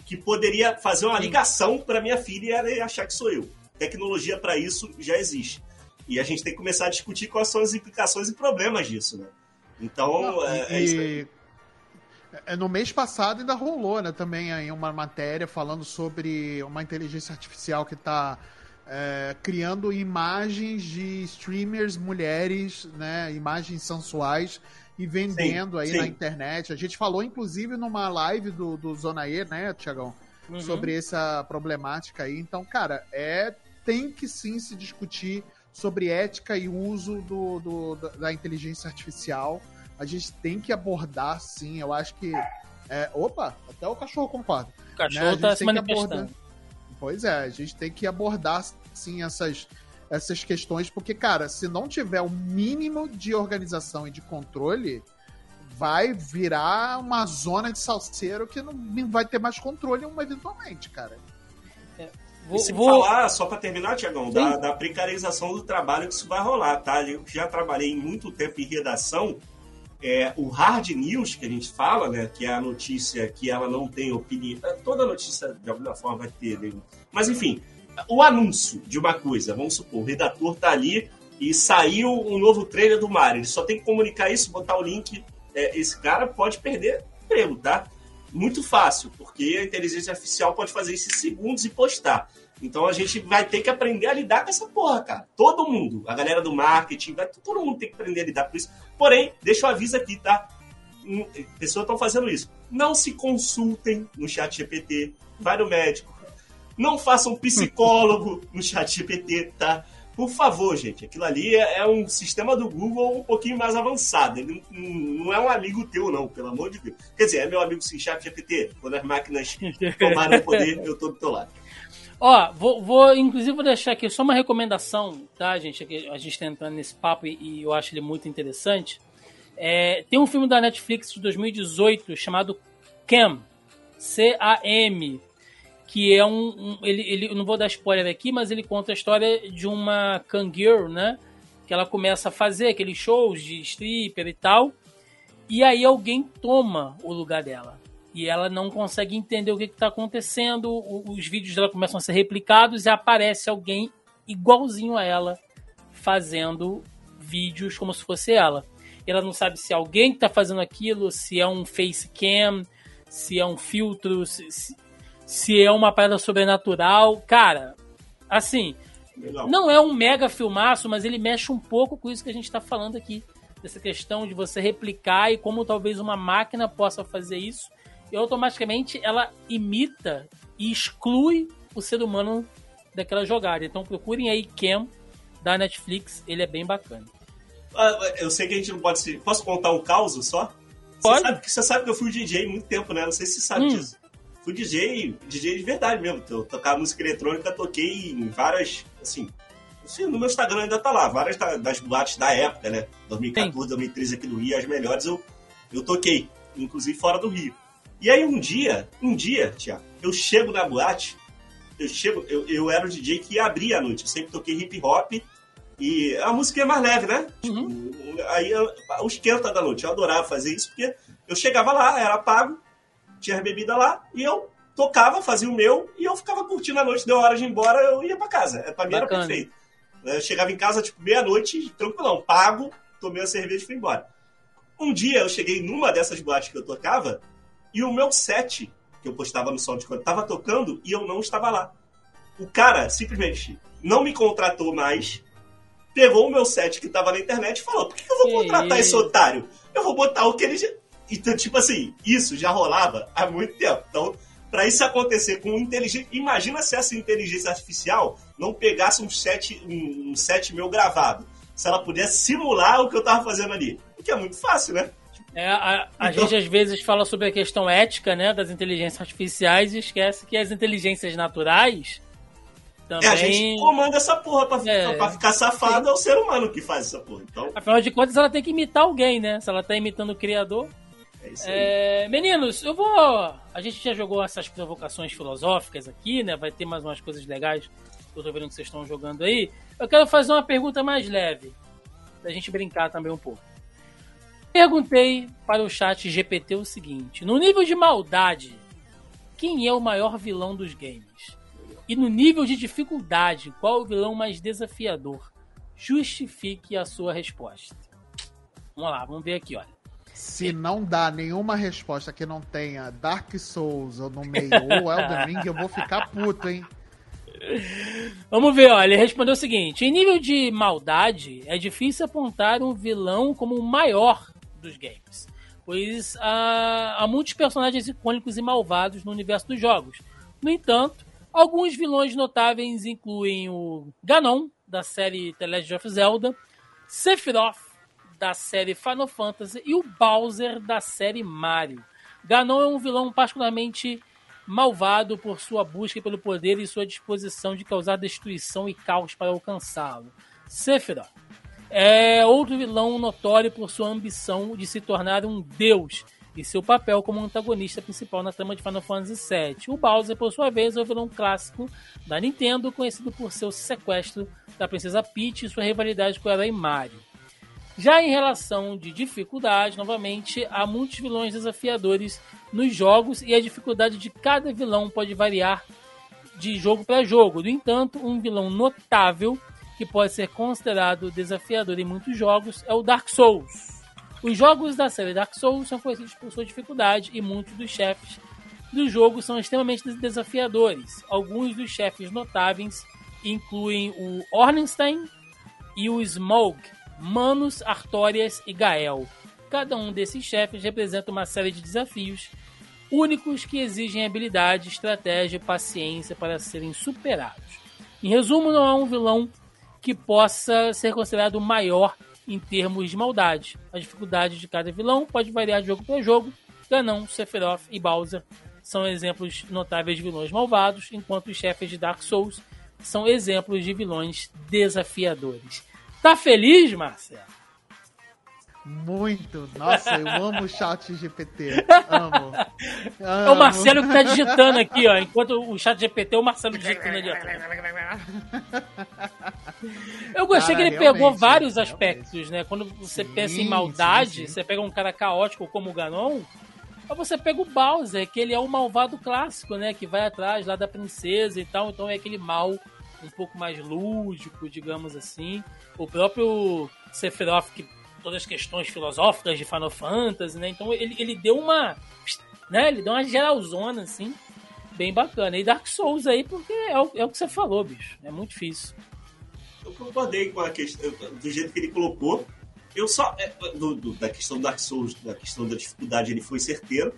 que poderia fazer uma Sim. ligação para minha filha e achar que sou eu. Tecnologia para isso já existe. E a gente tem que começar a discutir quais são as implicações e problemas disso, né? Então, Não, é, e- é isso aí. É, no mês passado ainda rolou, né, também aí uma matéria falando sobre uma inteligência artificial que está criando imagens de streamers mulheres, né, imagens sensuais e vendendo Sim, aí sim. na internet. A gente falou inclusive numa live do, do Zona E, né, Tiagão, Uhum. sobre essa problemática aí. Então, cara, é tem que sim se discutir sobre ética e uso do, do- da inteligência artificial. A gente tem que abordar, sim. Eu acho que. é, opa, até o cachorro concorda. O né? Cachorro gente tá se tem que manifestando. abordar- Pois é, a gente tem que abordar, sim, essas, essas questões, porque, cara, se não tiver o mínimo de organização e de controle, vai virar uma zona de salseiro que não vai ter mais controle eventualmente, cara. Vou, E sem vou- falar, só para terminar, Tiagão, da, da precarização do trabalho que isso vai rolar, tá? Eu já trabalhei muito tempo em redação. É, o hard news que a gente fala, né? Que é a notícia que ela não tem opinião. é, Toda notícia, de alguma forma, vai ter. né? Mas, enfim, o anúncio de uma coisa, vamos supor, o redator tá ali e saiu um novo trailer do Mario. Ele só tem que comunicar isso, botar o link. É, esse cara pode perder emprego, tá? Muito fácil, porque a inteligência artificial pode fazer isso em segundos e postar. Então a gente vai ter que aprender a lidar com essa porra, cara. Todo mundo. A galera do marketing, vai, todo mundo tem que aprender a lidar com isso. Porém, deixa eu aviso aqui, tá? Hum, Pessoas estão fazendo isso. Não se consultem no chat GPT. Vai no médico. Não façam psicólogo no chat GPT, tá? Por favor, gente. Aquilo ali é, é um sistema do Google um pouquinho mais avançado. Ele não, não é um amigo teu, não, pelo amor de Deus. Quer dizer, é meu amigo sim, chat GPT. Quando as máquinas tomarem o poder, eu tô do teu lado. Ó, vou, vou, inclusive, vou deixar aqui só uma recomendação, tá, gente? A gente tá entrando nesse papo e, e eu acho ele muito interessante. É, tem um filme da Netflix de 2018 chamado Cam, C-A-M, que é um. um- ele, ele, não vou dar spoiler aqui, mas ele conta a história de uma kangaroo, né? Que ela começa a fazer aqueles shows de stripper e tal. E aí alguém toma o lugar dela. E ela não consegue entender o que está acontecendo. Os vídeos dela começam a ser replicados e aparece alguém igualzinho a ela fazendo vídeos como se fosse ela. Ela não sabe se é alguém que está fazendo aquilo, se é um face cam, se é um filtro, se, se, se é uma parada sobrenatural. Cara, assim, Legal. não é um mega filmaço, mas ele mexe um pouco com isso que a gente está falando aqui. Dessa questão de você replicar e como talvez uma máquina possa fazer isso. E automaticamente ela imita e exclui o ser humano daquela jogada. Então procurem aí Cam da Netflix, ele é bem bacana. Ah, Eu sei que a gente não pode se. Posso contar um caos só? Pode. Você sabe, que- você sabe que eu fui DJ muito tempo, né? Não sei se você sabe Hum. disso. Fui DJ, DJ de verdade mesmo. Eu tocava música eletrônica, toquei em várias, assim. assim, no meu Instagram ainda tá lá, várias da- das boates da época, né? 2014, 2013 aqui no Rio, as melhores eu, eu toquei, inclusive fora do Rio. E aí um dia, um dia, Tiago, eu chego na boate, eu chego, eu, eu era o DJ que abria a noite, eu sempre toquei hip hop e a música é mais leve, né? Uhum. Tipo, aí eu- o esquenta da noite, eu adorava fazer isso porque Eu chegava lá, era pago, tinha bebida lá, e eu tocava, fazia o meu, e eu ficava curtindo a noite, deu hora de ir embora, eu ia pra casa. É, pra mim Bacana. era perfeito. Eu chegava em casa, tipo, meia-noite, tranquilão, pago, tomei a cerveja e fui embora. Um dia eu cheguei numa dessas boates que eu tocava, e o meu set, que eu postava no SoundCloud, tava tocando e eu não estava lá. O cara simplesmente não me contratou mais, pegou o meu set que tava na internet e falou: por que, eu vou contratar esse otário? Eu vou botar o que ele. Já... Então, tipo assim, isso já rolava há muito tempo. Então, para isso acontecer com inteligência. Imagina se essa inteligência artificial não pegasse um set, um set meu gravado. Se ela pudesse simular o que eu tava fazendo ali. O que é muito fácil, né? É, a, a então... gente às vezes fala sobre a questão ética né, das inteligências artificiais e esquece que as inteligências naturais também... É, a gente comanda essa porra pra, é, pra ficar safado, é o ser humano que faz essa porra. Então... Afinal de contas, ela tem que imitar alguém, né? Se ela tá imitando o criador. É isso aí. É, meninos, eu vou. A gente já jogou essas provocações filosóficas aqui, né? Vai ter mais umas coisas legais que eu tô vendo que vocês estão jogando aí. Eu quero fazer uma pergunta mais leve, pra gente brincar também um pouco. Perguntei para o chat GPT o seguinte: no nível de maldade, quem é o maior vilão dos games? E no nível de dificuldade, qual o vilão mais desafiador? Justifique a sua resposta. Vamos lá, vamos ver aqui, olha. Se não dá nenhuma resposta que não tenha Dark Souls ou no meio ou Elden Ring, eu vou ficar puto, hein? Vamos ver, olha, ele respondeu o seguinte: em nível de maldade, é difícil apontar um vilão como o maior dos games, pois há, há muitos personagens icônicos e malvados no universo dos jogos. No entanto, alguns vilões notáveis incluem o Ganon, da série The Legend of Zelda, Sephiroth, da série Final Fantasy, e o Bowser, da série Mario. Ganon é um vilão particularmente malvado por sua busca pelo poder e sua disposição de causar destruição e caos para alcançá-lo. Sephiroth é outro vilão notório por sua ambição de se tornar um deus e seu papel como antagonista principal na trama de Final Fantasy VII. O Bowser, por sua vez, é o vilão clássico da Nintendo, conhecido por seu sequestro da princesa Peach e sua rivalidade com o herói Mario. Já em relação de dificuldade, novamente, há muitos vilões desafiadores nos jogos e a dificuldade de cada vilão pode variar de jogo para jogo. No entanto, um vilão notável que pode ser considerado desafiador em muitos jogos é o Dark Souls. Os jogos da série Dark Souls são conhecidos por sua dificuldade e muitos dos chefes do jogo são extremamente desafiadores. Alguns dos chefes notáveis incluem o Ornstein e o Smoke, Manos, Artorias e Gael. Cada um desses chefes representa uma série de desafios únicos que exigem habilidade, estratégia e paciência para serem superados. Em resumo, não há um vilão que possa ser considerado maior em termos de maldade. A dificuldade de cada vilão pode variar de jogo para jogo. Ganon, Sephiroth e Bowser são exemplos notáveis de vilões malvados, enquanto os chefes de Dark Souls são exemplos de vilões desafiadores. Tá feliz, Marcelo? Muito. Nossa, eu amo o chat GPT. Amo. É o Marcelo que tá digitando aqui, ó. Enquanto o chat GPT é o Marcelo digitando ali, ó. Eu gostei cara, que ele pegou vários realmente. aspectos, né? Quando você sim, pensa em maldade, sim, sim. você pega um cara caótico como o Ganon, ou você pega o Bowser, que ele é o malvado clássico, né? Que vai atrás lá da princesa e tal. Então é aquele mal um pouco mais lúdico, digamos assim. O próprio Sephiroth, que todas as questões filosóficas de Final Fantasy, né? Então ele, ele deu uma. Né? Ele deu uma geralzona, assim, bem bacana. E Dark Souls aí, porque é o, é o que você falou, bicho. É muito difícil. Eu concordei com a questão, do jeito que ele colocou. Eu só. É, do, do, da questão do Dark Souls, da questão da dificuldade, ele foi certeiro.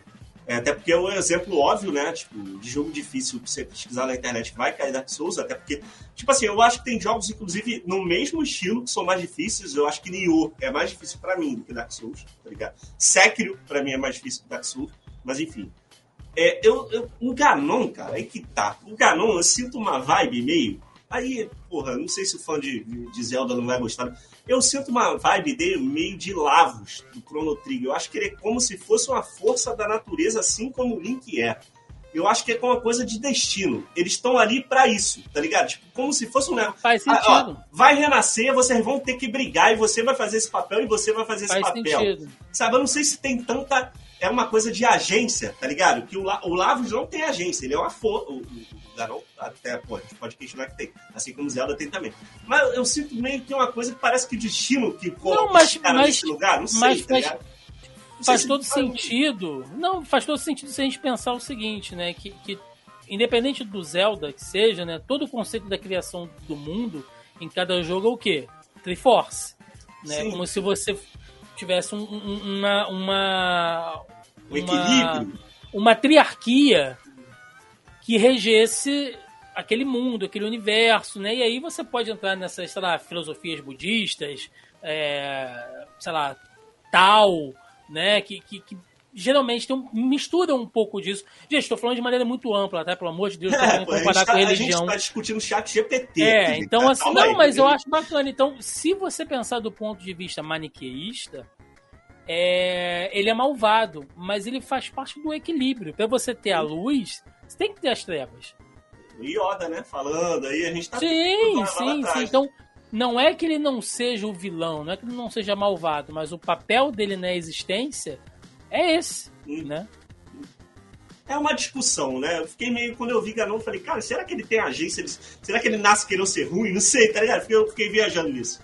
É, até porque é um exemplo óbvio, né? Tipo, de jogo difícil que você pesquisar na internet vai cair Dark Souls, até porque, tipo assim, eu acho que tem jogos, inclusive, no mesmo estilo que são mais difíceis. Eu acho que Nioh é mais difícil para mim do que Dark Souls, tá ligado? Sekiro, pra mim, é mais difícil que Dark Souls, mas enfim. É, eu, eu, o Ganon, cara, aí que tá. O Ganon, eu sinto uma vibe meio. Aí, porra, não sei se o fã de, de Zelda não vai gostar. Eu sinto uma vibe dele meio de Lavos, do Chrono Trigger. Eu acho que ele é como se fosse uma força da natureza, assim como o Link é. Eu acho que é uma coisa de destino. Eles estão ali para isso, tá ligado? Tipo, como se fosse um Faz sentido. Ah, ó, vai renascer, vocês vão ter que brigar e você vai fazer esse papel e você vai fazer Faz esse papel. Sentido. Sabe, eu não sei se tem tanta é uma coisa de agência, tá ligado? Que o, La, o Lavos não tem agência, ele é uma força. O, o Garou, até, pô, a gente pode questionar que tem. Assim como o Zelda tem também. Mas eu sinto meio que é uma coisa que parece que o destino que não, mas, cara mas, nesse lugar, não sei, mas, tá ligado? faz todo sentido. Não, faz todo sentido se a gente pensar o seguinte, né? Que, que independente do Zelda que seja, né? Todo o conceito da criação do mundo em cada jogo é o quê? Triforce. Né? Como se você tivesse um, uma, uma, um equilíbrio. Uma, uma triarquia que regesse aquele mundo, aquele universo, né? E aí você pode entrar nessas, sei lá, filosofias budistas, é, sei lá, tal, né? Que, que, que geralmente tem um, mistura um pouco disso. Gente, estou falando de maneira muito ampla, tá? Pelo amor de Deus, é, pô, comparar tá, com religião. A gente está discutindo chat GPT. É, então tá? assim, não, aí, mas eu acho bacana. Então, se você pensar do ponto de vista maniqueísta, é, ele é malvado, mas ele faz parte do equilíbrio. Para você ter a luz, você tem que ter as trevas. O Yoda, né? Falando aí, a gente tá. Sim, sim, sim. Então, não é que ele não seja o vilão, não é que ele não seja malvado, mas o papel dele na existência é esse, hum. né? É uma discussão, né? Eu fiquei meio, quando eu vi Ganon, falei, cara, será que ele tem agência? Será que ele nasce querendo ser ruim? Não sei, tá ligado? Eu fiquei viajando nisso.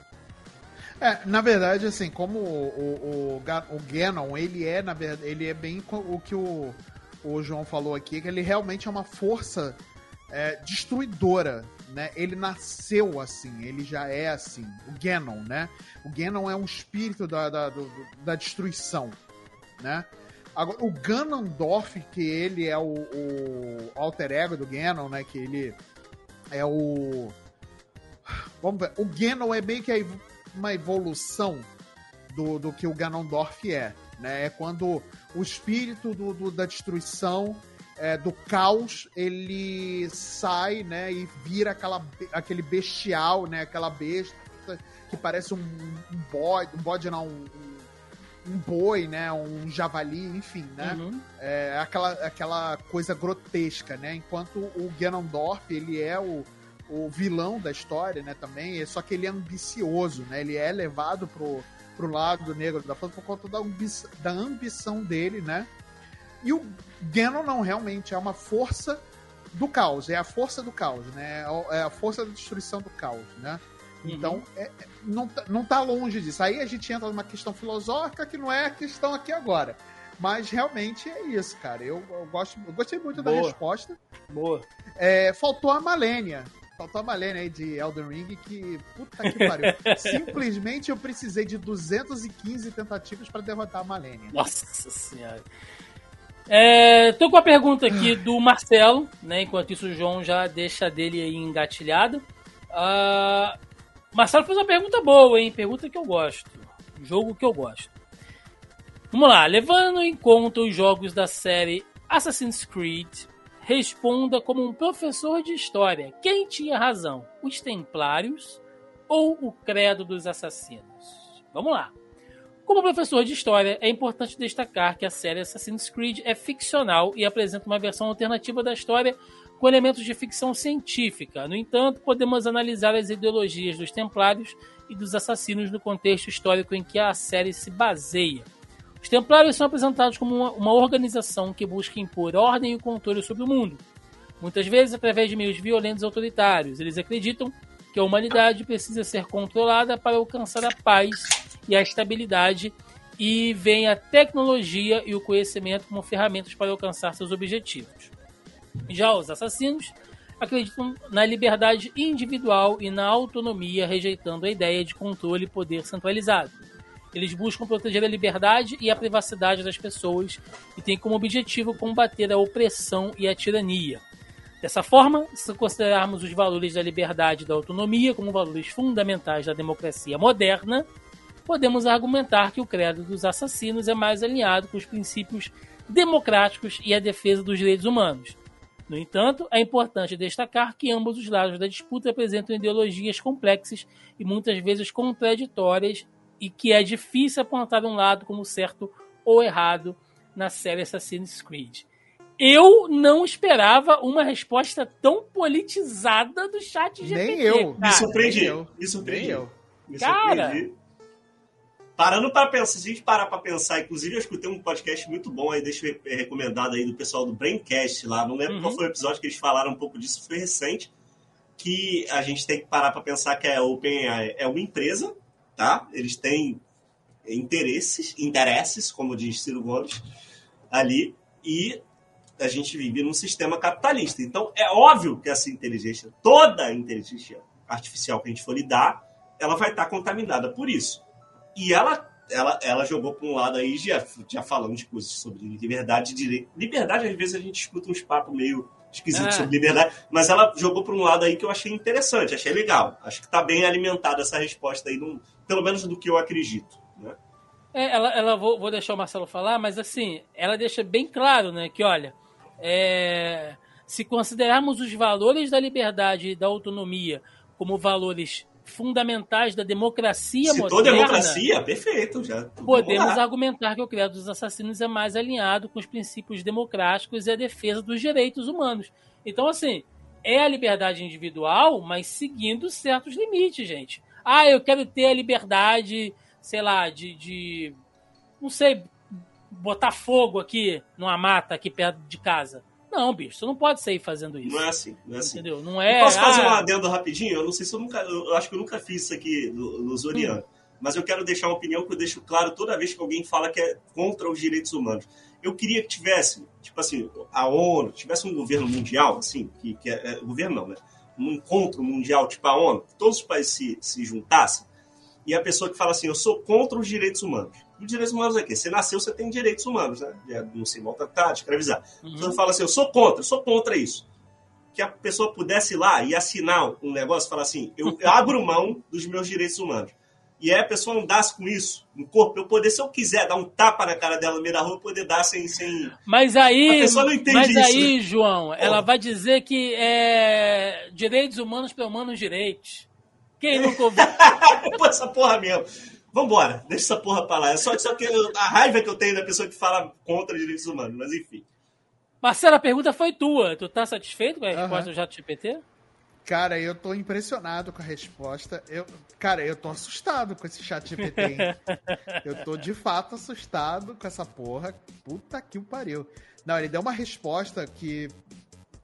É, na verdade, assim, como o, o, o, o Ganon, ele é, na verdade, ele é bem o que o, o João falou aqui, que ele realmente é uma força é, destruidora, né? Ele nasceu assim, ele já é assim. O Ganon, né? O Ganon é um espírito da, da, do, da destruição né? Agora, o Ganondorf, que ele é o, o, alter ego do Ganon, né? Que ele é o. Vamos ver. O Ganon é meio que uma evolução do, do que o Ganondorf é. Né? É quando o espírito do, do da destruição, é, do caos, ele sai né? e vira aquela, aquele bestial, né? aquela besta que parece um, um bode, um bode não, um, um boi, né? Um javali, enfim, né? Uhum. É aquela, aquela coisa grotesca, né? Enquanto o Ganondorf, ele é o, o vilão da história, né? Também, só que ele é ambicioso, né? Ele é levado pro, pro lado negro da força por conta da, ambição, da ambição dele, né? E o Ganon não realmente é uma força do caos, é a força do caos, né? É a força da destruição do caos, né? Então, uhum. é, é, não, tá, não tá longe disso. Aí a gente entra numa questão filosófica que não é a questão aqui agora. Mas realmente é isso, cara. Eu, eu gosto, eu gostei muito Boa. da resposta. Boa. É, faltou a Malenia. Faltou a Malenia aí de Elden Ring, que puta que pariu. Simplesmente eu precisei de 215 tentativas para derrotar a Malenia. Nossa senhora. É, tô com a pergunta aqui do Marcelo, né? Enquanto isso o João já deixa dele aí engatilhado. Uh, Marcelo fez uma pergunta boa, hein? Pergunta que eu gosto. Jogo que eu gosto. Vamos lá, levando em conta os jogos da série Assassin's Creed, responda como um professor de história. Quem tinha razão? Os Templários ou o Credo dos Assassinos? Vamos lá. Como professor de história, é importante destacar que a série Assassin's Creed é ficcional e apresenta uma versão alternativa da história com elementos de ficção científica. No entanto, podemos analisar as ideologias dos Templários e dos assassinos no contexto histórico em que a série se baseia. Os Templários são apresentados como uma, uma organização que busca impor ordem e controle sobre o mundo, muitas vezes através de meios violentos e autoritários. Eles acreditam que a humanidade precisa ser controlada para alcançar a paz e a estabilidade e veem a tecnologia e o conhecimento como ferramentas para alcançar seus objetivos. Já os assassinos acreditam na liberdade individual e na autonomia, rejeitando a ideia de controle e poder centralizado. Eles buscam proteger a liberdade e a privacidade das pessoas e têm como objetivo combater a opressão e a tirania. Dessa forma, se considerarmos os valores da liberdade e da autonomia como valores fundamentais da democracia moderna, podemos argumentar que o credo dos assassinos é mais alinhado com os princípios democráticos e a defesa dos direitos humanos, no entanto, é importante destacar que ambos os lados da disputa apresentam ideologias complexas e muitas vezes contraditórias e que é difícil apontar um lado como certo ou errado na série Assassin's Creed. Eu não esperava uma resposta tão politizada do chat GPT. Nem eu. Cara. Me surpreendi. Me surpreendi. eu. Me cara, surpreendi. Parando para pensar, se a gente parar para pensar, inclusive eu escutei um podcast muito bom aí, deixa eu recomendado aí do pessoal do Braincast lá, não lembro uhum. qual foi o episódio que eles falaram um pouco disso, foi recente, que a gente tem que parar para pensar que a OpenAI é uma empresa, tá? Eles têm interesses, interesses, como diz Ciro Gomes, ali, e a gente vive num sistema capitalista. Então, é óbvio que essa inteligência, toda a inteligência artificial que a gente for lidar, ela vai estar contaminada por isso. E ela, ela, ela jogou para um lado aí, já, já falando de coisas sobre liberdade e direito. Liberdade, às vezes, a gente escuta uns papos meio esquisitos é. sobre liberdade, mas ela jogou para um lado aí que eu achei interessante, achei legal. Acho que está bem alimentada essa resposta aí, num, pelo menos do que eu acredito. Né? É, ela, ela vou, vou deixar o Marcelo falar, mas assim, ela deixa bem claro, né, que olha, é, se considerarmos os valores da liberdade e da autonomia como valores fundamentais da democracia Citou moderna. democracia? Perfeito. Já podemos argumentar que o credo dos assassinos é mais alinhado com os princípios democráticos e a defesa dos direitos humanos. Então, assim, é a liberdade individual, mas seguindo certos limites, gente. Ah, eu quero ter a liberdade, sei lá, de, de não sei, botar fogo aqui numa mata aqui perto de casa. Não, bicho, você não pode sair fazendo isso. Não é assim, não é assim. Entendeu? Não é. Eu posso fazer ah, um adendo rapidinho? Eu não sei se eu nunca. Eu acho que eu nunca fiz isso aqui no, no Zoriano. Hum. Mas eu quero deixar uma opinião que eu deixo claro toda vez que alguém fala que é contra os direitos humanos. Eu queria que tivesse, tipo assim, a ONU, tivesse um governo mundial, assim, que, que é, é governo não, né? Um encontro mundial, tipo a ONU, que todos os países se, se juntassem, e a pessoa que fala assim, eu sou contra os direitos humanos os direitos humanos é que você nasceu, você tem direitos humanos, né? De não se maltratar, de escravizar. Uhum. Então fala assim, eu sou contra, eu sou contra isso. Que a pessoa pudesse ir lá e assinar um negócio e falar assim, eu abro mão dos meus direitos humanos. E aí a pessoa andasse com isso no corpo, eu poder, se eu quiser dar um tapa na cara dela no meio da rua, eu poder dar sem. sem... Mas aí. A pessoa não entende mas isso. Mas aí, né? João, ela vai dizer que é direitos humanos para humanos direitos. Quem nunca ouviu? Pô, essa porra mesmo. Vambora, deixa essa porra pra lá. É só, só que eu, a raiva que eu tenho da pessoa que fala contra direitos humanos, mas enfim. Marcelo, a pergunta foi tua. Tu tá satisfeito com a resposta uhum. do GPT? Cara, eu tô impressionado com a resposta. Eu, cara, eu tô assustado com esse chat GPT. eu tô de fato assustado com essa porra. Puta que o pariu. Não, ele deu uma resposta que.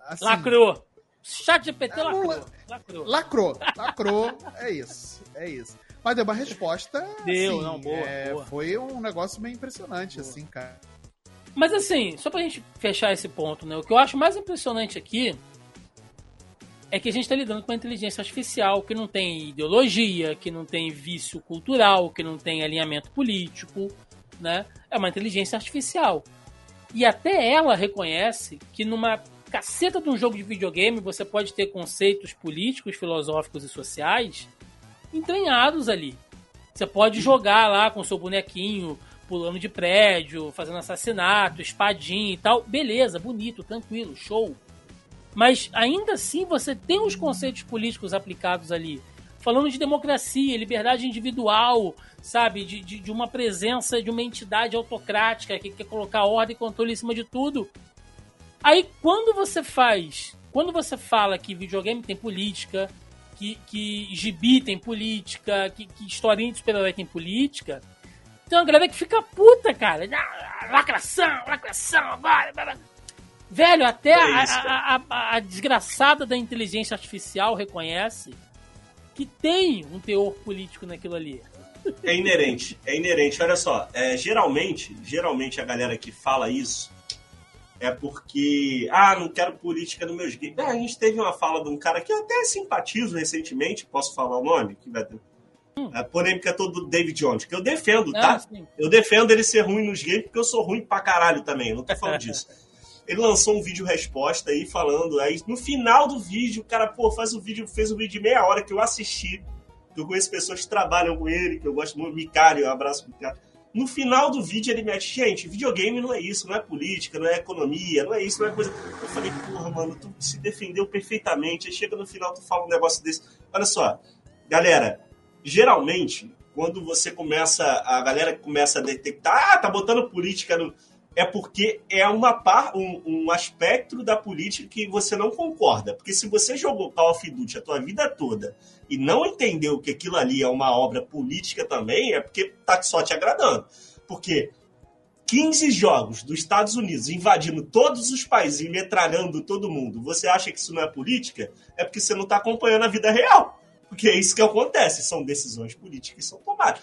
Assim, lacrou. Chat GPT é, lacrou. Lacrou. Lacrou. Lacrou. É isso. É isso. Mas deu uma resposta. Deu, assim, não, boa, é, boa, Foi um negócio meio impressionante, boa. assim, cara. Mas assim, só pra gente fechar esse ponto, né? O que eu acho mais impressionante aqui é que a gente está lidando com uma inteligência artificial que não tem ideologia, que não tem vício cultural, que não tem alinhamento político, né? É uma inteligência artificial. E até ela reconhece que numa caceta de um jogo de videogame você pode ter conceitos políticos, filosóficos e sociais entranhados ali. Você pode jogar lá com seu bonequinho, pulando de prédio, fazendo assassinato, espadinha e tal. Beleza, bonito, tranquilo, show. Mas ainda assim você tem os conceitos políticos aplicados ali. Falando de democracia, liberdade individual, sabe? De, de, de uma presença de uma entidade autocrática que quer colocar ordem e controle em cima de tudo. Aí quando você faz, quando você fala que videogame tem política, que, que gibi tem política, que, que historinha de super-herói tem política. Tem uma galera que fica puta, cara. Ah, lacração, lacração, vai. Velho, até é a, a, a, a, desgraçada da inteligência artificial reconhece que tem um teor político naquilo ali. É inerente, é inerente. Olha só, é, geralmente, geralmente a galera que fala isso é porque, ah, não quero política nos meus games. É, a gente teve uma fala de um cara que eu até simpatizo recentemente, posso falar o nome? Que vai ter... Hum. A polêmica toda do David Jones, que eu defendo, tá? Ah, eu defendo ele ser ruim nos games, porque eu sou ruim pra caralho também, não tô falando disso. Ele lançou um vídeo resposta aí falando, aí no final do vídeo, o cara, pô, faz um vídeo, fez um vídeo de meia hora que eu assisti, que eu conheço pessoas que trabalham com ele, que eu gosto muito, Micário, um abraço pro Micário no final do vídeo ele mete, gente, videogame não é isso, não é política, não é economia, não é isso, não é coisa. Eu falei, porra, mano, tu se defendeu perfeitamente. Aí chega no final, tu fala um negócio desse. Olha só, galera, geralmente, quando você começa, a galera começa a detectar, ah, tá botando política no. É porque é uma par, um, um aspecto da política que você não concorda. Porque se você jogou Call of Duty a tua vida toda e não entendeu que aquilo ali é uma obra política também, é porque tá só te agradando. Porque 15 jogos dos Estados Unidos invadindo todos os países e metralhando todo mundo, você acha que isso não é política? É porque você não está acompanhando a vida real. Porque é isso que acontece, são decisões políticas que são tomadas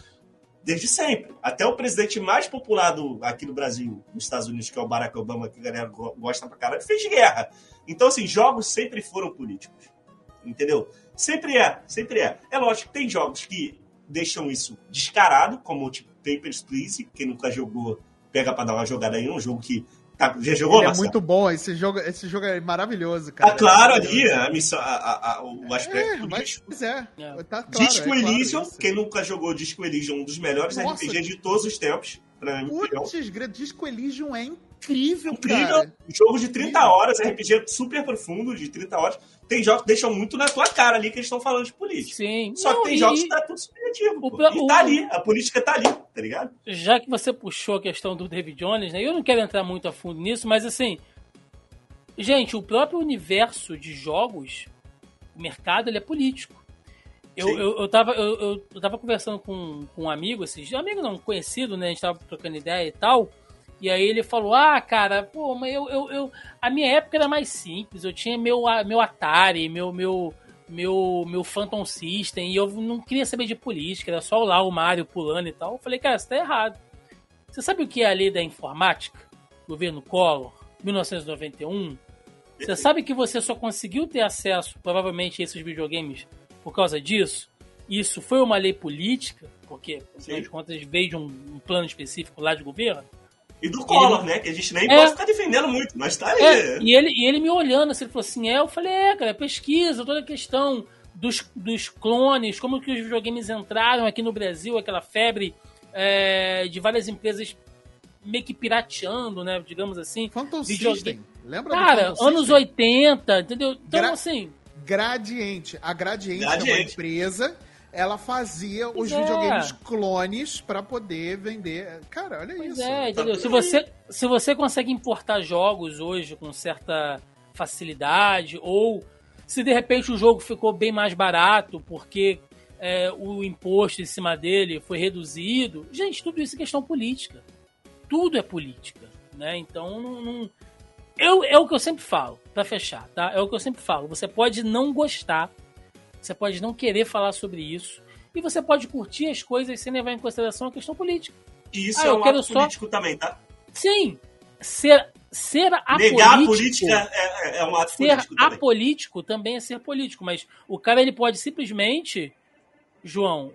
desde sempre. Até o presidente mais popular do, aqui no Brasil, nos Estados Unidos, que é o Barack Obama, que a galera gosta pra caralho, fez guerra. Então, assim, jogos sempre foram políticos. Entendeu? Sempre é, sempre é. É lógico que tem jogos que deixam isso descarado, como tipo Papers, Please, quem nunca jogou, pega pra dar uma jogada aí, um jogo que Tá, já jogou, Ele é muito bom, esse jogo, esse jogo é maravilhoso, cara. Tá claro ali a missão, a, a, o aspecto é, mas, é, é. Tá claro, Disco é Elysium, claro quem nunca jogou Disco Elysium, um dos melhores Nossa. RPG de todos os tempos. Putz, Disco Elysium é incrível, incrível, cara. Jogo de 30 horas, RPG super profundo, de 30 horas. Tem jogos que deixam muito na tua cara ali que eles estão falando de política. Sim. Só Não, que tem e... jogos que tá tudo subjetivo. O, e tá ali, a política tá ali, tá ligado? Já que você puxou a questão do David Jones, né? Eu não quero entrar muito a fundo nisso, mas assim. Gente, o próprio universo de jogos, o mercado, ele é político. Eu, eu, eu, tava, eu, eu, eu tava conversando com, com um amigo, esses, amigo não, conhecido, né? A gente tava trocando ideia e tal. E aí ele falou: Ah, cara, pô, mas eu, eu, eu, A minha época era mais simples. Eu tinha meu, meu Atari, meu, meu, meu, meu Phantom System, e eu não queria saber de política, era só lá o Mario pulando e tal. Eu falei, cara, você tá errado. Você sabe o que é a lei da informática? Governo Collor, 1991? Você sabe que você só conseguiu ter acesso, provavelmente, a esses videogames por causa disso? Isso foi uma lei política, porque, afinal de contas, veio de um, um plano específico lá de governo? E do Collor, ele... né? Que a gente nem é. pode ficar defendendo muito, mas tá aí. É. E, ele, e ele me olhando assim, ele falou assim: é, eu falei, é, cara, pesquisa, toda a questão dos, dos clones, como que os videogames entraram aqui no Brasil, aquela febre é, de várias empresas meio que pirateando, né? Digamos assim. Phantom System. Lembra Cara, anos System? 80, entendeu? Então, Gra assim. Gradiente. A Gradiente, Gradiente. é uma empresa ela fazia pois os é. videogames clones para poder vender. Cara, olha pois isso. É, entendeu? Se você, se você consegue importar jogos hoje com certa facilidade, ou se de repente o jogo ficou bem mais barato porque é, o imposto em cima dele foi reduzido, gente, tudo isso é questão política. Tudo é política, né? Então, não, não... Eu, é o que eu sempre falo, para fechar, tá? É o que eu sempre falo. Você pode não gostar você pode não querer falar sobre isso. E você pode curtir as coisas sem levar em consideração a questão política. E isso ah, é um ato só... político também, tá? Sim. Ser, ser apolítico... Negar a política é, é, é um ato ser político também. apolítico também é ser político. Mas o cara, ele pode simplesmente, João,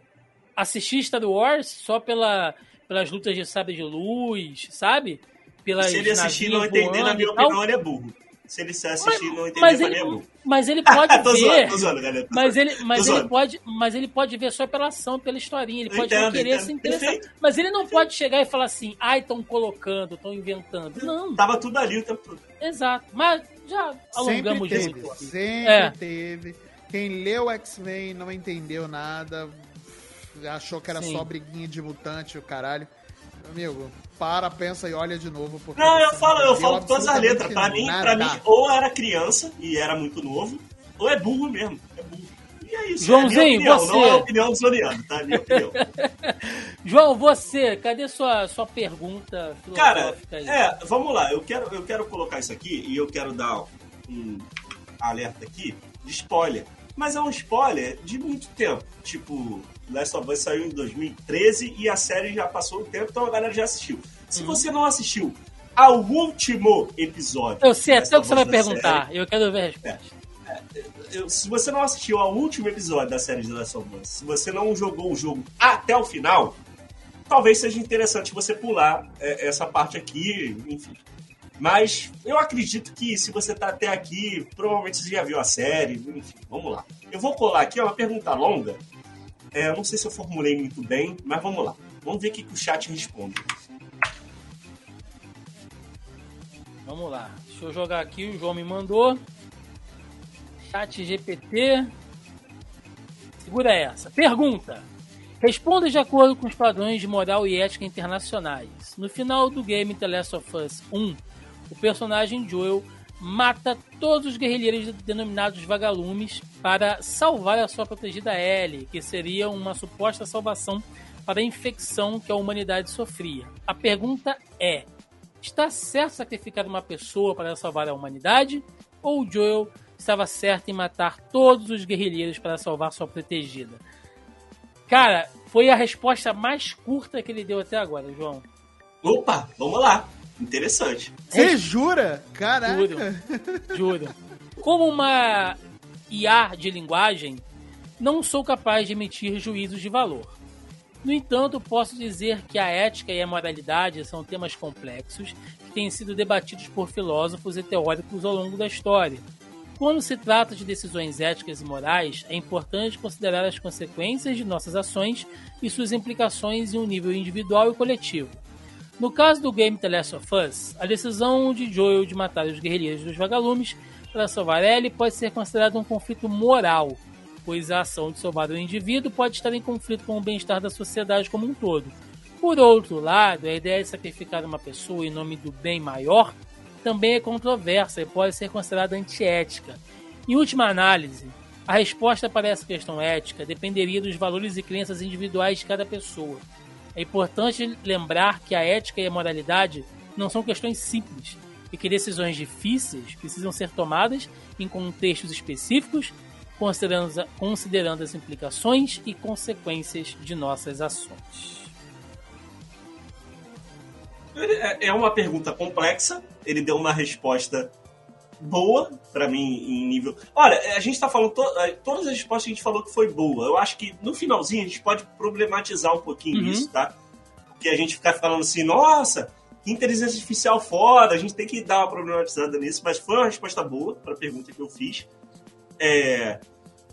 assistir Star Wars só pela, pelas lutas de sabre de luz, sabe? Pelas se ele assistir e não entender, na minha opinião, ele é burro se ele se assistir mas, não entender mas ele, mas ele pode ver. Zoando, tô zoando, galera, tô mas ele, mas ele pode, mas ele pode ver só pela ação, pela historinha. Ele pode entendo, não querer entendo. se interessar. Perfeito. Mas ele não Perfeito. pode chegar e falar assim, ai, estão colocando, estão inventando. Não. Tava tudo ali o tempo todo. Exato. Mas já alongamos sempre teve, Sempre é. teve. Quem leu X-Men não entendeu nada, achou que era Sim. só briguinha de mutante, o caralho. Amigo, para, pensa e olha de novo. Não, eu falo, eu falo todas as letras. Pra mim, pra mim, ou era criança e era muito novo, ou é burro mesmo. É burro. E é isso. Joãozinho, é opinião, você. Não é a opinião do Zoriano, tá? É minha opinião. João, você, cadê sua, sua pergunta Cara, aí? é, vamos lá. Eu quero, eu quero colocar isso aqui e eu quero dar um alerta aqui de spoiler. Mas é um spoiler de muito tempo. Tipo, Last of Us saiu em 2013 e a série já passou o tempo, então a galera já assistiu. Se uhum. você não assistiu ao último episódio. Eu sei até o que você vai perguntar, série, eu quero ver a resposta. É, é, se você não assistiu ao último episódio da série de Last of Us, se você não jogou o jogo até o final, talvez seja interessante você pular é, essa parte aqui, enfim. Mas eu acredito que se você tá até aqui, provavelmente você já viu a série, enfim, vamos lá. Eu vou colar aqui, é uma pergunta longa, é, eu não sei se eu formulei muito bem, mas vamos lá. Vamos ver o que, que o chat responde. Vamos lá. Deixa eu jogar aqui, o João me mandou. Chat GPT. Segura essa. Pergunta. Responda de acordo com os padrões de moral e ética internacionais. No final do game The Last of Us 1, o personagem Joel mata todos os guerrilheiros denominados vagalumes para salvar a sua protegida Ellie, que seria uma suposta salvação para a infecção que a humanidade sofria. A pergunta é: está certo sacrificar uma pessoa para salvar a humanidade? Ou Joel estava certo em matar todos os guerrilheiros para salvar sua protegida? Cara, foi a resposta mais curta que ele deu até agora, João. Opa, vamos lá. Interessante. Você jura? Caraca. Juro. Juro. Como uma IA de linguagem, não sou capaz de emitir juízos de valor. No entanto, posso dizer que a ética e a moralidade são temas complexos que têm sido debatidos por filósofos e teóricos ao longo da história. Quando se trata de decisões éticas e morais, é importante considerar as consequências de nossas ações e suas implicações em um nível individual e coletivo. No caso do game The Last of Us, a decisão de Joel de matar os guerrilheiros dos vagalumes para salvar Ellie pode ser considerada um conflito moral, pois a ação de salvar o indivíduo pode estar em conflito com o bem-estar da sociedade como um todo. Por outro lado, a ideia de sacrificar uma pessoa em nome do bem maior também é controversa e pode ser considerada antiética. Em última análise, a resposta para essa questão ética dependeria dos valores e crenças individuais de cada pessoa. É importante lembrar que a ética e a moralidade não são questões simples e que decisões difíceis precisam ser tomadas em contextos específicos, considerando, considerando as implicações e consequências de nossas ações. É, é uma pergunta complexa, ele deu uma resposta boa para mim em nível. Olha, a gente tá falando to... É, todas as respostas que a gente falou que foi boa. Eu acho que no finalzinho a gente pode problematizar um pouquinho uhum. isso, tá? Porque a gente ficar falando assim, nossa, que inteligência artificial foda, a gente tem que dar uma problematizada nisso, mas foi uma resposta boa para a pergunta que eu fiz. É,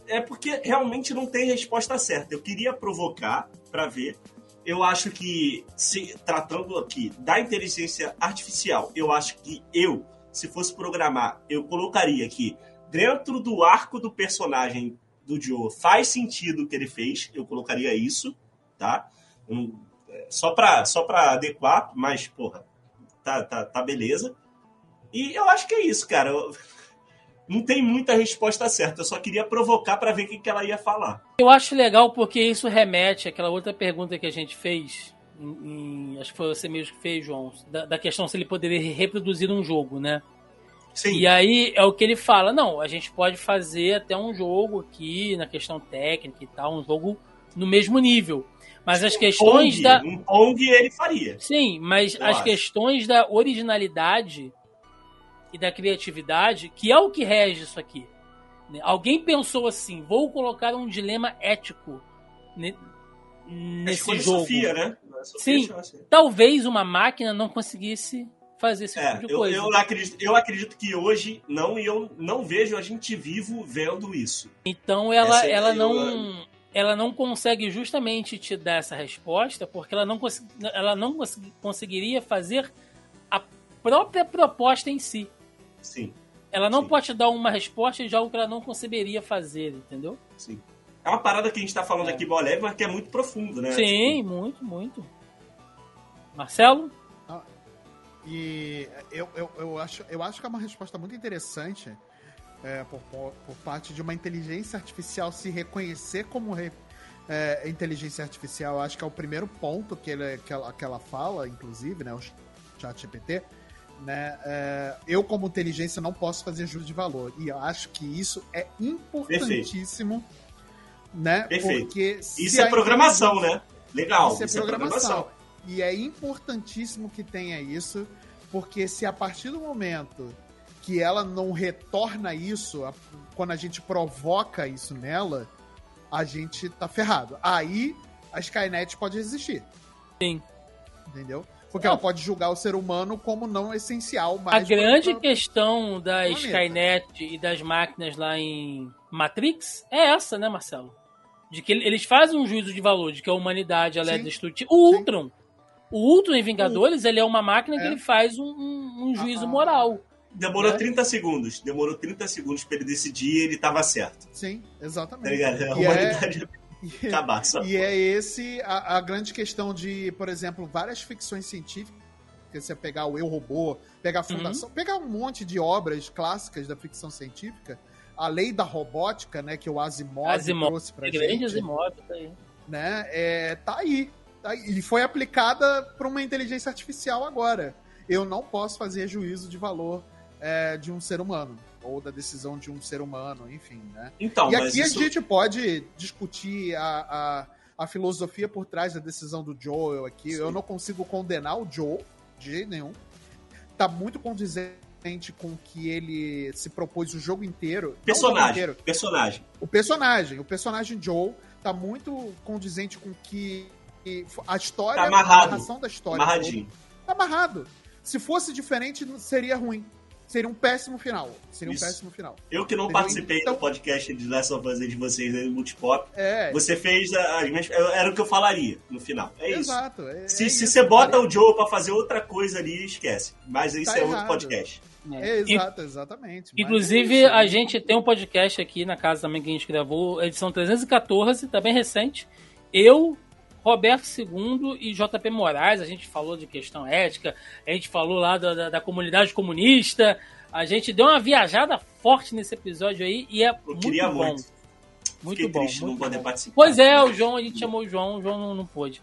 é porque realmente não tem resposta certa. Eu queria provocar para ver. Eu acho que, se tratando aqui da inteligência artificial, eu acho que eu se fosse programar, eu colocaria que dentro do arco do personagem do Joe faz sentido o que ele fez, eu colocaria isso, tá? Um, é, só pra, só pra adequar, mas, porra, tá, tá, tá beleza. E eu acho que é isso, cara. Eu, não tem muita resposta certa, eu só queria provocar para ver o que, que ela ia falar. Eu acho legal porque isso remete àquela outra pergunta que a gente fez em, acho que foi você mesmo que fez, João, da, da, questão se ele poderia reproduzir um jogo, né? Sim. E aí é o que ele fala, não, a gente pode fazer até um jogo aqui, na questão técnica e tal, um jogo no mesmo nível. Mas as questões Pong, da. Um Pong ele faria. Sim, mas as acho. questões da originalidade e da criatividade, que é o que rege isso aqui. Né? Alguém pensou assim: vou colocar um dilema ético nesse jogo. Sofia, né? Sim, talvez uma máquina não conseguisse fazer esse é, tipo de eu, coisa. Eu acredito, eu acredito que hoje não, e eu não vejo a gente vivo vendo isso. Então ela, é ela não. Ela não consegue justamente te dar essa resposta porque ela não, ela não conseguiria fazer a própria proposta em si. Sim. Ela não Sim. pode te dar uma resposta de algo que ela não conceberia fazer, entendeu? Sim. É uma parada que a gente tá falando é. aqui, leve, mas que é muito profundo, né? Sim, tipo... muito, muito. Marcelo? Ah, e eu, eu, eu, acho, eu acho que é uma resposta muito interessante é, por, por, por, parte de uma inteligência artificial se reconhecer como re, é, inteligência artificial. Eu acho que é o primeiro ponto que, ele, que, ela, que ela fala, inclusive, né? O chat GPT. Né? É, eu, como inteligência, não posso fazer juros de valor. E eu acho que isso é importantíssimo. Perfeito né? Perfeito. Porque isso é programação, né? Legal. Isso, é, isso é programação. E é importantíssimo que tenha isso, porque se a partir do momento que ela não retorna isso, quando a gente provoca isso nela, a gente tá ferrado. Aí a Skynet pode existir. Sim. Entendeu? Porque não. ela pode julgar o ser humano como não essencial. Mais a grande pra... questão da planeta. Skynet e das máquinas lá em Matrix é essa, né, Marcelo? De que eles fazem um juízo de valor, de que a humanidade ela é Sim. é destrutiva. O Ultron. O Ultron em Vingadores, ele é uma máquina é. que ele faz um, um, juízo ah, moral. Demorou né? 30 segundos. Demorou 30 segundos para ele decidir e ele tava certo. Sim, exatamente. Tá ligado? A e humanidade... E, E é esse a, a grande questão de, por exemplo, várias ficções científicas, que você pegar o Eu Robô, pegar a Fundação, pegar um monte de obras clássicas da ficção científica, a lei da robótica, né, que o Asimov, Asimov, trouxe pra grande gente, Asimov, tá aí. né, é, tá aí. Tá aí. E foi aplicada por uma inteligência artificial agora. Eu não posso fazer juízo de valor é, de um ser humano, ou da decisão de um ser humano, enfim, né? Então, e aqui isso... a gente pode discutir a, a, a filosofia por trás da decisão do Joel aqui. Sim. Eu não consigo condenar o Joel de jeito nenhum. Tá muito condizente com o que ele se propôs o jogo inteiro. Não o jogo Personagem, inteiro, personagem. o personagem. O personagem Joel tá muito condizente com que a história, Tá amarrado. a narração da história. Amarradinho. Tá amarrado. Se fosse diferente, seria ruim. Seria um péssimo final. Seria Isso. um péssimo final. Eu que não Entendeu? participei Então- do podcast de Last of Us aí de vocês aí, Multipop. É, Você fez a- as minhas. Era o que eu falaria no final. É isso. exato. É, Se, é se isso, você bota cara. o Joe pra fazer outra coisa ali, esquece. Mas isso Tá é outro errado. podcast. É, E- exato, exatamente. Inclusive, é isso, a gente tem um podcast aqui na casa também que a gente gravou, edição 314, tá bem recente. Eu, Roberto II e JP Moraes, a gente falou de questão ética, a gente falou lá da, da, da comunidade comunista, a gente deu uma viajada forte nesse episódio aí e é Eu muito queria bom. muito. Muito Fiquei bom. triste de não muito poder bom. participar. Pois é, o João, a gente chamou o João, o João não, não pôde.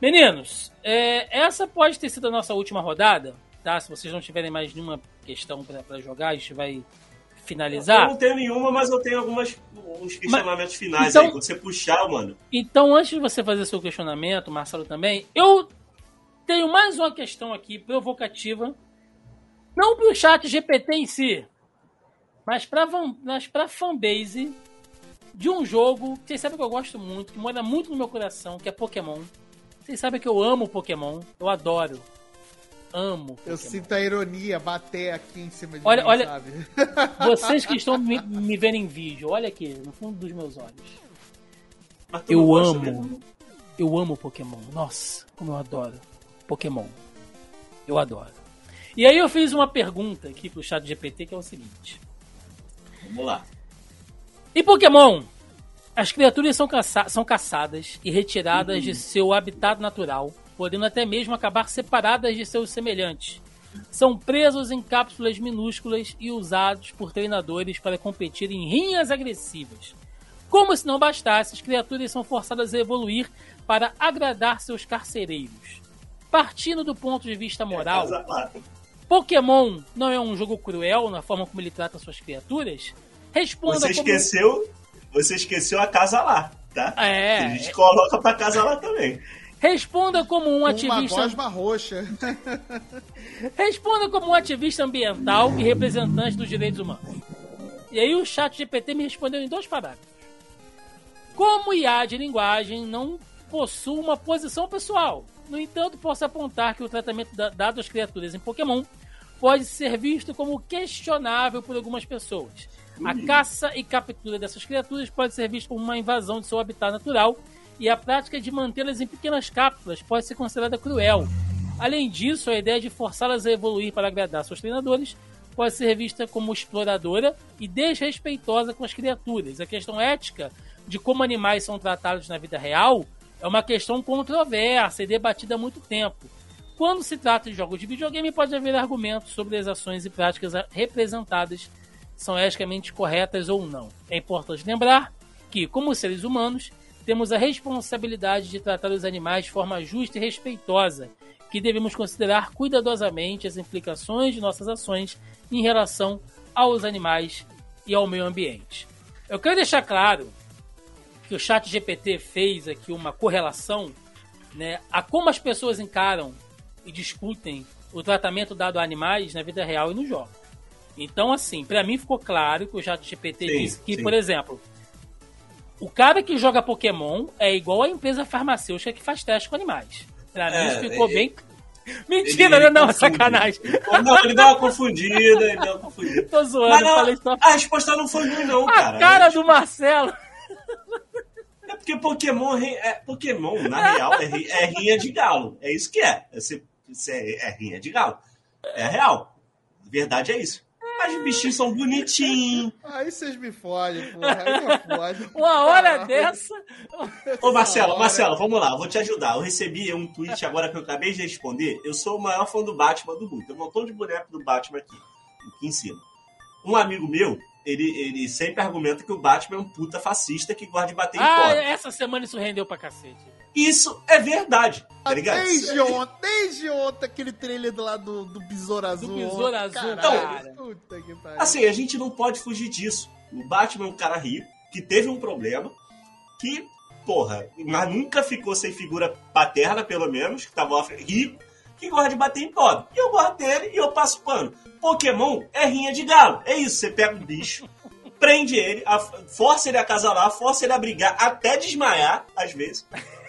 Meninos, é, essa pode ter sido a nossa última rodada, tá? Se vocês não tiverem mais nenhuma questão pra jogar, a gente vai Eu finalizar. não tenho nenhuma, mas eu tenho algumas uns questionamentos finais então- aí. Quando você puxar, mano. Então, antes de você fazer seu questionamento, Marcelo também, eu tenho mais uma questão aqui provocativa. Não pro chat GPT em si, mas pra, mas pra fanbase de um jogo que vocês sabem que eu gosto muito, que mora muito no meu coração, que é Pokémon. Vocês sabem que eu amo Pokémon, eu adoro. Amo. Eu Pokémon. sinto a ironia bater aqui em cima de Olha- mim, olha- sabe? Vocês que estão me, me vendo em vídeo, olha aqui, no fundo dos meus olhos. Eu amo. mesmo. Eu amo Pokémon. Nossa, como eu adoro Pokémon. Eu adoro. E aí eu fiz uma pergunta aqui pro chat GPT que é o seguinte. Vamos lá. Em Pokémon, as criaturas são, caça- são caçadas e retiradas de seu habitat natural, podendo até mesmo acabar separadas de seus semelhantes. São presos em cápsulas minúsculas e usados por treinadores para competir em rinhas agressivas. Como se não bastasse, as criaturas são forçadas a evoluir para agradar seus carcereiros. Partindo do ponto de vista moral. Pokémon não é um jogo cruel na forma como ele trata suas criaturas? Responda Você como... esqueceu. Você esqueceu a casa lá, tá? É. A gente coloca pra casa lá também. Responda como um uma ativista. gosma roxa. Responda como um ativista ambiental e representante dos direitos humanos. E aí o chat GPT me respondeu em dois parágrafos. Como IA de linguagem não possui uma posição pessoal. No entanto, posso apontar que o tratamento da- dado às criaturas em Pokémon pode ser visto como questionável por algumas pessoas. A caça e captura dessas criaturas pode ser visto como uma invasão de seu habitat natural e a prática de mantê-las em pequenas cápsulas pode ser considerada cruel. Além disso, a ideia de forçá-las a evoluir para agradar seus treinadores pode ser vista como exploradora e desrespeitosa com as criaturas. A questão ética de como animais são tratados na vida real é uma questão controversa e debatida há muito tempo. Quando se trata de jogos de videogame, pode haver argumentos sobre as ações e práticas representadas são eticamente corretas ou não. É importante lembrar que, como seres humanos, temos a responsabilidade de tratar os animais de forma justa e respeitosa, que devemos considerar cuidadosamente as implicações de nossas ações em relação aos animais e ao meio ambiente. Eu quero deixar claro que o chat GPT fez aqui uma correlação né, a como as pessoas encaram e discutem o tratamento dado a animais na vida real e no jogo. Então, assim, pra mim ficou claro que o chat GPT Sim, disse que, sim. por exemplo, o cara que joga Pokémon é igual a empresa farmacêutica que faz teste com animais. Pra mim É, ficou ele- bem. Mentira, ele né? Não, confunde. sacanagem. Não, ele deu uma confundida, ele deu uma confundida. Tô zoando, Mas não, falei só. a resposta não foi ruim, não, A cara. cara do Marcelo. É porque Pokémon, é, Pokémon na real, é, é rinha de galo. É isso que é. É, é, é rinha de galo. É real. A verdade é isso. As bichinhos são bonitinhos. Aí vocês me fodem, porra. Aí me fodem. Uma hora dessa. Ô, Marcelo, Marcelo, vamos lá, eu vou te ajudar. Eu recebi um tweet agora que eu acabei de responder. Eu sou o maior fã do Batman do mundo. Tem um montão de boneco do Batman aqui, aqui em cima. Um amigo meu, ele, ele sempre argumenta que o Batman é um puta fascista que gosta de bater em Ah, pobre. essa semana isso rendeu pra cacete. Isso é verdade, tá ligado? Desde ontem, desde ontem, aquele trailer do lado do, do Besouro Azul. Besouro ontem, Azul, caralho, cara. Puta que pariu. Assim, a gente não pode fugir disso. O Batman é um cara rico, que teve um problema, que, porra, mas nunca ficou sem figura paterna, pelo menos, que tava rico, que gosta de bater em pobre. E eu gosto dele e eu passo pano. Pokémon é rinha de galo. É isso, você pega um bicho, prende ele, a- força ele a acasalar, força ele a brigar, até desmaiar, às vezes,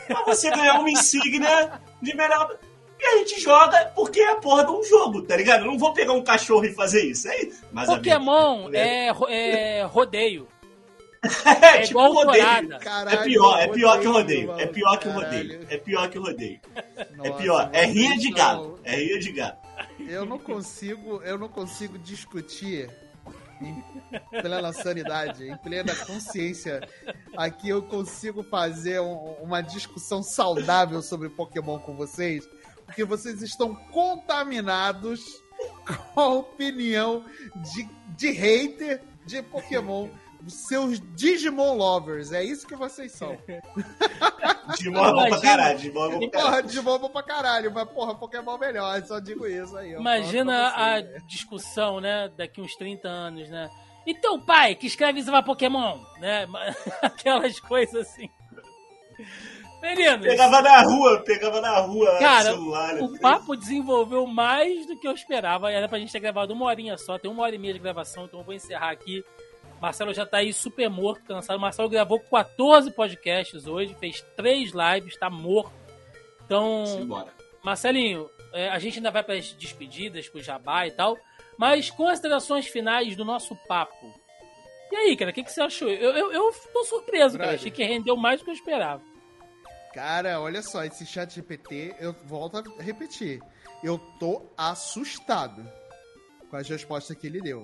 pra você ganhar uma insígnia de melhor. E a gente joga porque é a porra de um jogo, tá ligado? Eu não vou pegar um cachorro e fazer isso. É isso. Mas, Pokémon amigo, é, ro- é rodeio. é, É tipo igual rodeio. Caralho, É pior, é pior que o rodeio, rodeio. É pior que o caralho. rodeio. É pior que o rodeio. É pior. É rinha de galo. É rinha de galo. Eu não consigo, eu não consigo discutir em plena sanidade, em plena consciência. Aqui eu consigo fazer um- uma discussão saudável sobre Pokémon com vocês, porque vocês estão contaminados com a opinião de, de hater de Pokémon. Seus Digimon lovers, é isso que vocês são. Digimon é bom pra caralho. Digimon é bom pra Porra, caralho. Digimon é bom pra caralho, mas porra, Pokémon melhor, só digo isso aí. Imagina a discussão, né? Daqui uns 30 anos, né? E teu pai que escreve isso pra Pokémon, né? Aquelas coisas assim. Meninos, Pegava na rua, pegava na rua Cara, o celular. né? o papo desenvolveu mais do que eu esperava. Era pra gente ter gravado uma horinha só, tem uma hora e meia de gravação, então eu vou encerrar aqui. Marcelo já tá aí super morto, cansado. Marcelo gravou 14 podcasts hoje, fez 3 lives, tá morto. Então, Simbora. Marcelinho, é, a gente ainda vai para as despedidas, pro jabá e tal, mas considerações finais do nosso papo. E aí, cara, o que, que você achou? Eu, eu, eu tô surpreso, cara. Brother. Achei que rendeu mais do que eu esperava. Cara, olha só, esse chat GPT, eu volto a repetir. Eu tô assustado com as respostas que ele deu.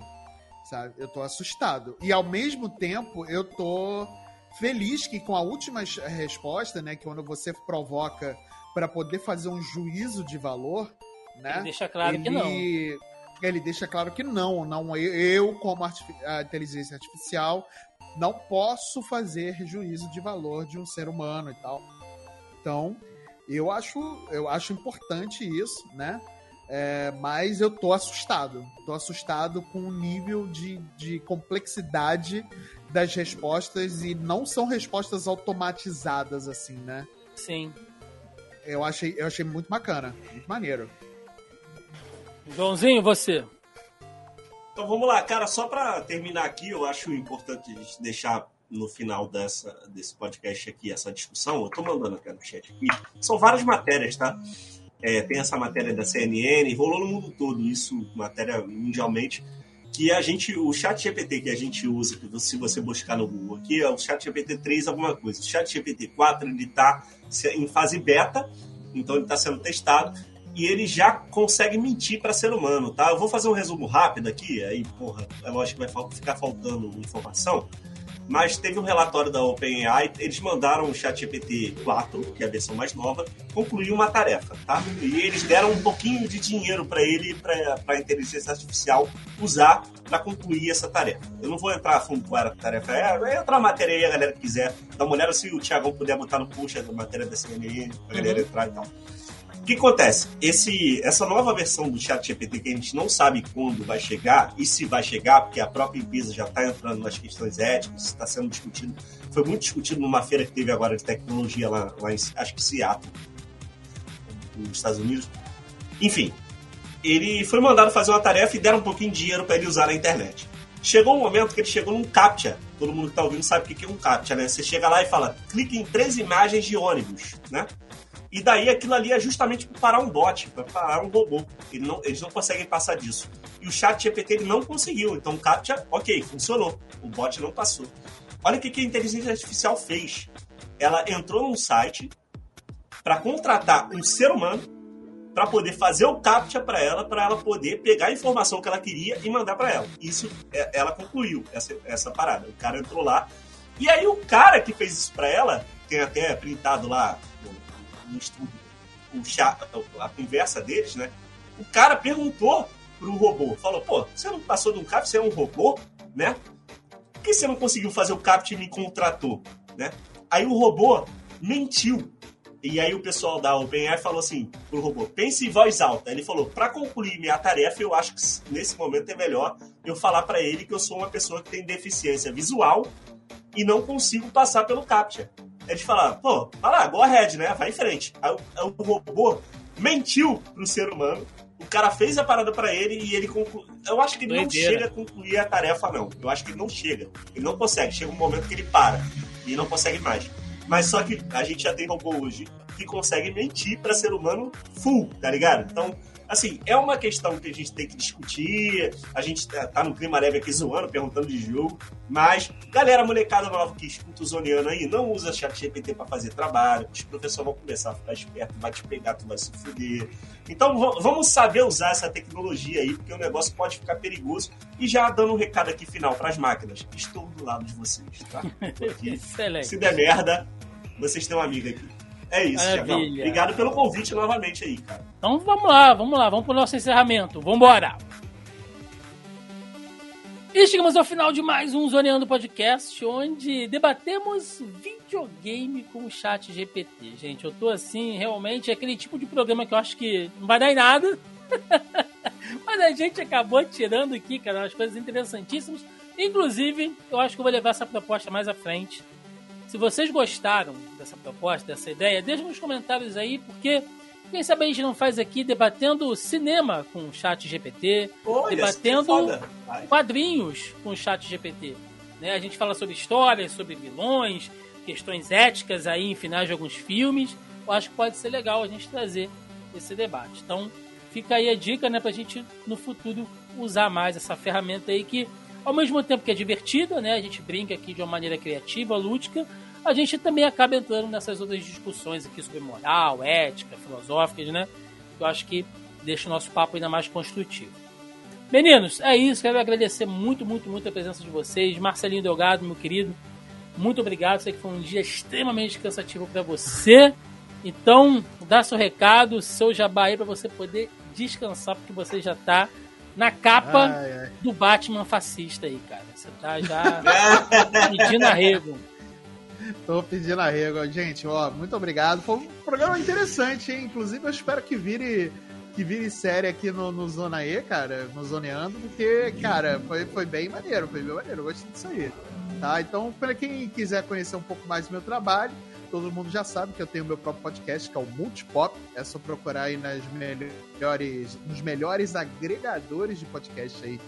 Sabe? Eu tô assustado. E ao mesmo tempo, eu tô feliz que com a última resposta, né, que quando você provoca para poder fazer um juízo de valor, né? Ele deixa claro ele, que não. Ele deixa claro que não, não eu, como a inteligência artificial não posso fazer juízo de valor de um ser humano e tal. Então, eu acho, eu acho importante isso, né? É, mas eu tô assustado. Tô assustado com o nível de, de complexidade das respostas e não são respostas automatizadas assim, né? Sim. Eu achei, eu achei muito bacana, muito maneiro. Joãozinho, você. Então vamos lá, cara, só pra terminar aqui, eu acho importante a gente deixar no final dessa, desse podcast aqui, essa discussão, eu tô mandando aqui no chat aqui, são várias matérias, tá? É, tem essa matéria da CNN, rolou no mundo todo isso, matéria mundialmente, que a gente, o chat GPT que a gente usa, que se você buscar no Google aqui, é o chat GPT 3 alguma coisa. O chat GPT 4, ele tá se- em fase beta, então ele está sendo testado, e ele já consegue mentir para ser humano, tá? Eu vou fazer um resumo rápido aqui, aí, porra, é lógico que vai ficar faltando informação, mas teve um relatório da OpenAI, eles mandaram o ChatGPT 4, que é a versão mais nova, concluir uma tarefa, tá? E eles deram um pouquinho de dinheiro para ele, para a inteligência artificial usar para concluir essa tarefa. Eu não vou entrar a fundo qual era a tarefa, é, vai entrar a matéria aí, a galera que quiser, dá uma olhada se o Thiagão puder botar no post a matéria da CNN, a galera entrar e tal. O que acontece? Esse, essa nova versão do chat GPT que a gente não sabe quando vai chegar e se vai chegar, porque a própria empresa já está entrando nas questões éticas, está sendo discutido. Foi muito discutido numa feira que teve agora de tecnologia lá, lá em, acho que Seattle, nos Estados Unidos. Enfim, ele foi mandado fazer uma tarefa e deram um pouquinho de dinheiro para ele usar na internet. Chegou um momento que ele chegou num CAPTCHA. Todo mundo que está ouvindo sabe o que é um CAPTCHA, né? Você chega lá e fala, clique em três imagens de ônibus, né? E daí aquilo ali é justamente para parar um bot, para parar um robô. Ele não, eles não conseguem passar disso. E o chat GPT ele não conseguiu. Então o CAPTCHA, ok, funcionou. O bot não passou. Olha o que que a inteligência artificial fez. Ela entrou num site para contratar um ser humano para poder fazer o captcha para ela, para ela poder pegar a informação que ela queria e mandar para ela. Isso é, ela concluiu essa, essa parada. O cara entrou lá e aí o cara que fez isso para ela tem até printado lá o chat, a conversa deles, né? O cara perguntou pro robô, falou: "Pô, você não passou de um captcha, você é um robô, né? Por que você não conseguiu fazer o captcha e me contratou, né?" Aí o robô mentiu. E aí o pessoal da OpenAI falou assim pro robô, pense em voz alta. Ele falou, para concluir minha tarefa, eu acho que nesse momento é melhor eu falar para ele que eu sou uma pessoa que tem deficiência visual e não consigo passar pelo CAPTCHA. Eles falaram, pô, vai lá, go ahead, né? Vai em frente. Aí o, o robô mentiu pro ser humano, o cara fez a parada para ele e ele concluiu. Eu acho que ele não chega a concluir a tarefa, não. Eu acho que ele não chega. Ele não consegue. Chega um momento que ele para e não consegue mais. Mas só que a gente já tem robô hoje que consegue mentir para ser humano full, tá ligado? Então, assim, é uma questão que a gente tem que discutir. A gente tá, tá no clima leve aqui zoando, perguntando de jogo. Mas, galera, molecada nova que escuta o Zoneano aí, não usa chat GPT para fazer trabalho. Os professores vão começar a ficar esperto, vai te pegar, tu vai se fuder. Então, vamos saber usar essa tecnologia aí, porque o negócio pode ficar perigoso. E já dando um recado aqui final para as máquinas. Estou do lado de vocês, tá? Aqui, Excelente. Se der merda, vocês têm um amigo aqui. É isso, Thiagão. Obrigado pelo convite novamente aí, cara. Então vamos lá, vamos lá, vamos pro nosso encerramento. Vambora! E chegamos ao final de mais um Zoneando Podcast, onde debatemos videogame com o chat GPT. Gente, eu tô assim, realmente, é aquele tipo de programa que eu acho que não vai dar em nada. Mas a gente acabou tirando aqui, cara, umas coisas interessantíssimas. Inclusive, eu acho que eu vou levar essa proposta mais à frente se vocês gostaram dessa proposta, dessa ideia, deixe nos comentários aí, porque quem sabe a gente não faz aqui debatendo cinema com o chat GPT, Olha, debatendo quadrinhos com o chat GPT. Né? A gente fala sobre histórias, sobre vilões, questões éticas aí em finais de alguns filmes. Eu acho que pode ser legal a gente trazer esse debate. Então, fica aí a dica, né, pra gente no futuro usar mais essa ferramenta aí que ao mesmo tempo que é divertida, né? A gente brinca aqui de uma maneira criativa, lúdica. A gente também acaba entrando nessas outras discussões aqui sobre moral, ética, filosóficas, né? Eu acho que deixa o nosso papo ainda mais construtivo. Meninos, é isso. Quero agradecer muito, muito, muito a presença de vocês. Marcelinho Delgado, meu querido, muito obrigado. Sei que foi um dia extremamente cansativo para você. Então, dá seu recado, seu jabá aí para você poder descansar, porque você já está na capa ai, ai. do Batman fascista aí, cara. Você tá já pedindo arrego. Tô pedindo arrego. Gente, ó, muito obrigado. Foi um programa interessante, hein? Inclusive, eu espero que vire que vire série aqui no, no Zona E, cara, no Zoneando, porque, cara, foi, foi bem maneiro, foi bem maneiro, eu gostei disso aí. Tá? Então, para quem quiser conhecer um pouco mais do meu trabalho, todo mundo já sabe que eu tenho meu próprio podcast, que é o Multipop. É só procurar aí nas melhores, nos melhores agregadores de podcast aí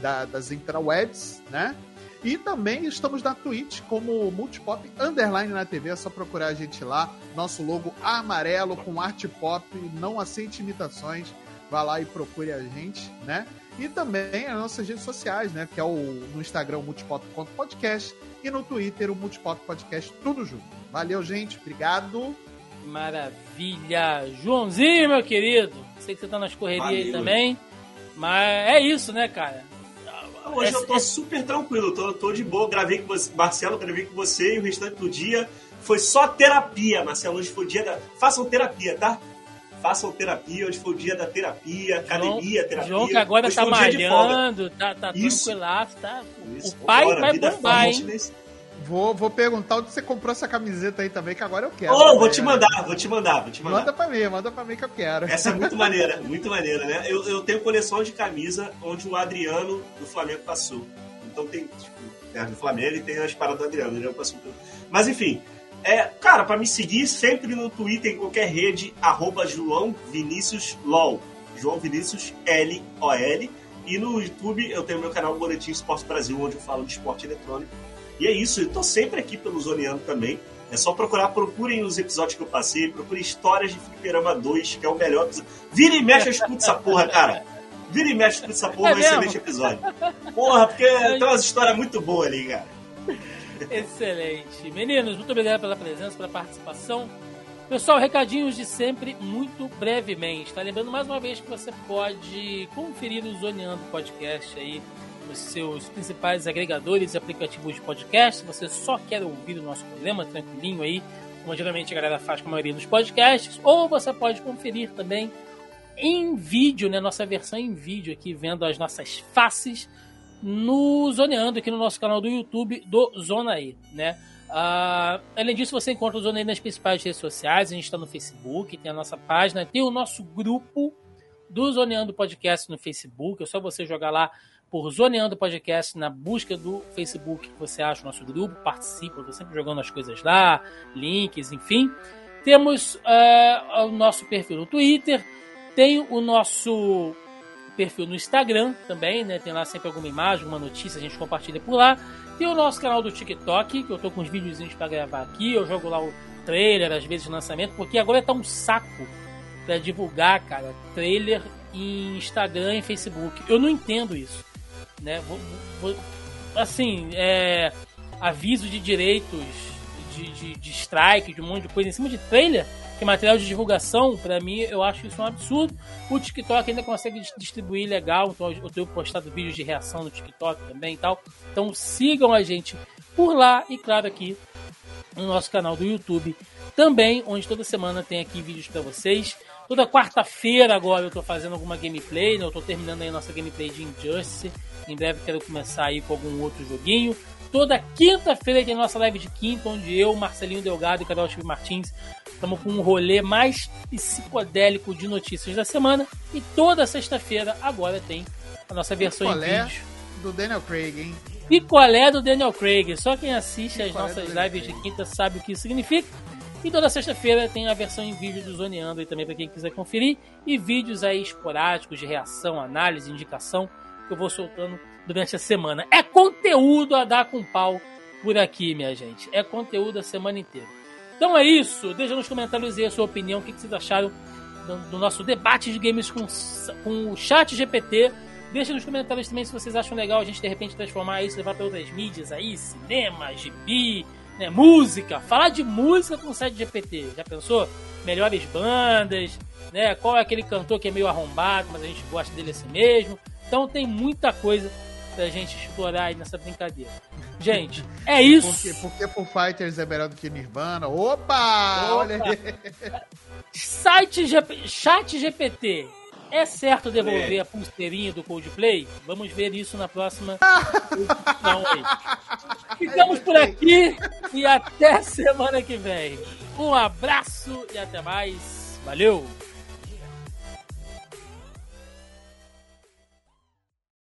da, das intrawebs, né? E também estamos na Twitch como Multipop Underline na TV. É só procurar a gente lá. Nosso logo amarelo com arte pop. Não aceite imitações. Vá lá e procure a gente, né? E também as nossas redes sociais, né? Que é o no Instagram multipop.podcast e no Twitter o Multipop Podcast, tudo junto. Valeu, gente. Obrigado. Maravilha. Joãozinho, meu querido. Sei que você tá nas correrias Valeu. aí também. Mas é isso, né, cara? Hoje é, eu tô é... super tranquilo, tô, tô de boa. Gravei com você, Marcelo, gravei com você e o restante do dia foi só terapia, Marcelo. Hoje foi o dia da. Façam terapia, tá? Façam terapia. Hoje foi o dia da terapia, academia, João, terapia. João que agora hoje tá malhando, tá, tá tranquilaço, tá? Isso. O pai Bora, vai bombar, hein? Vou, vou perguntar onde você comprou essa camiseta aí também, que agora eu quero. Oh, vou te mandar, vou te mandar, vou te mandar. Manda pra mim, manda pra mim que eu quero. Essa é muito maneira, muito maneira, né? Eu, eu tenho coleção de camisa onde o Adriano do Flamengo passou. Então tem, tipo, é, do Flamengo e tem as paradas do Adriano, ele passou tudo. Mas enfim, é, cara, para me seguir sempre no Twitter, em qualquer rede, arroba João Vinícius LOL. João Vinícius L-O-L. E no YouTube eu tenho meu canal Boletim Esporte Brasil, onde eu falo de esporte eletrônico. E é isso, eu tô sempre aqui pelo Zoneando também. É só procurar, procurem os episódios que eu passei, procurem Histórias de Fliperama 2, que é o melhor episódio. Vira e mexe, eu escuto essa porra, cara. Vira e mexe, eu escuto essa porra, é um excelente episódio. Porra, porque tem umas histórias muito boas ali, cara. Excelente. Meninos, muito obrigado pela presença, pela participação. Pessoal, recadinhos de sempre, muito brevemente. Tá lembrando mais uma vez que você pode conferir o Zoneando Podcast aí nos seus principais agregadores e aplicativos de podcast. Se você só quer ouvir o nosso programa tranquilinho aí, como geralmente a galera faz com a maioria dos podcasts, ou você pode conferir também em vídeo, né, nossa versão em vídeo aqui, vendo as nossas faces no Zoneando aqui no nosso canal do YouTube do Zona E, né? Uh, além disso, você encontra o Zona E nas principais redes sociais. A gente está no Facebook, tem a nossa página, tem o nosso grupo do Zoneando Podcast no Facebook. É só você jogar lá por Zoneando Podcast na busca do Facebook que você acha o nosso grupo, participa, estou sempre jogando as coisas lá, links, enfim. Temos uh, o nosso perfil no Twitter, tem o nosso perfil no Instagram também, né? Tem lá sempre alguma imagem, alguma notícia, a gente compartilha por lá. Tem o nosso canal do TikTok, que eu tô com uns videozinhos para gravar aqui. Eu jogo lá o trailer, às vezes, lançamento, porque agora tá um saco para divulgar, cara, trailer em Instagram e Facebook. Eu não entendo isso, né? Vou, vou, assim, é, aviso de direitos de, de, de strike, de um monte de coisa em cima de trailer que material de divulgação, para mim, eu acho isso um absurdo. O TikTok ainda consegue distribuir legal, então eu tenho postado vídeos de reação no TikTok também e tal. Então sigam a gente por lá e, claro, aqui no nosso canal do YouTube também, onde toda semana tem aqui vídeos para vocês. Toda quarta-feira agora eu tô fazendo alguma gameplay, né? Eu tô terminando aí nossa gameplay de Injustice. Em breve quero começar aí com algum outro joguinho. Toda quinta-feira tem a nossa live de quinta, onde eu, Marcelinho Delgado e Carol Chico Martins estamos com um rolê mais psicodélico de notícias da semana. E toda sexta-feira agora tem a nossa versão Picolé em vídeo. do Daniel Craig, hein? Picolé do Daniel Craig. Só quem assiste Picolé as nossas lives Craig. de quinta sabe o que isso significa. E toda sexta-feira tem a versão em vídeo do Zoneando aí também para quem quiser conferir. E vídeos aí esporádicos de reação, análise, indicação que eu vou soltando durante a semana. É conteúdo a dar com pau por aqui, minha gente. É conteúdo a semana inteira. Então é isso. Deixa nos comentários aí a sua opinião. O que vocês acharam do, do nosso debate de games com, com o chat GPT. Deixa nos comentários também se vocês acham legal a gente de repente transformar isso, levar para outras mídias aí, cinema, gibi, né, música. Falar de música com o chat GPT. Já pensou? Melhores bandas, né? Qual é aquele cantor que é meio arrombado, mas a gente gosta dele assim mesmo. Então tem muita coisa pra gente explorar aí nessa brincadeira. Gente, é isso. Porque, porque Foo Fighters é melhor do que Nirvana. Opa! Opa! Olha aí. Site GP, Chat GPT. É certo devolver é. a pulseirinha do Coldplay? Vamos ver isso na próxima edição aí. Ficamos por aqui e até semana que vem. Um abraço e até mais. Valeu!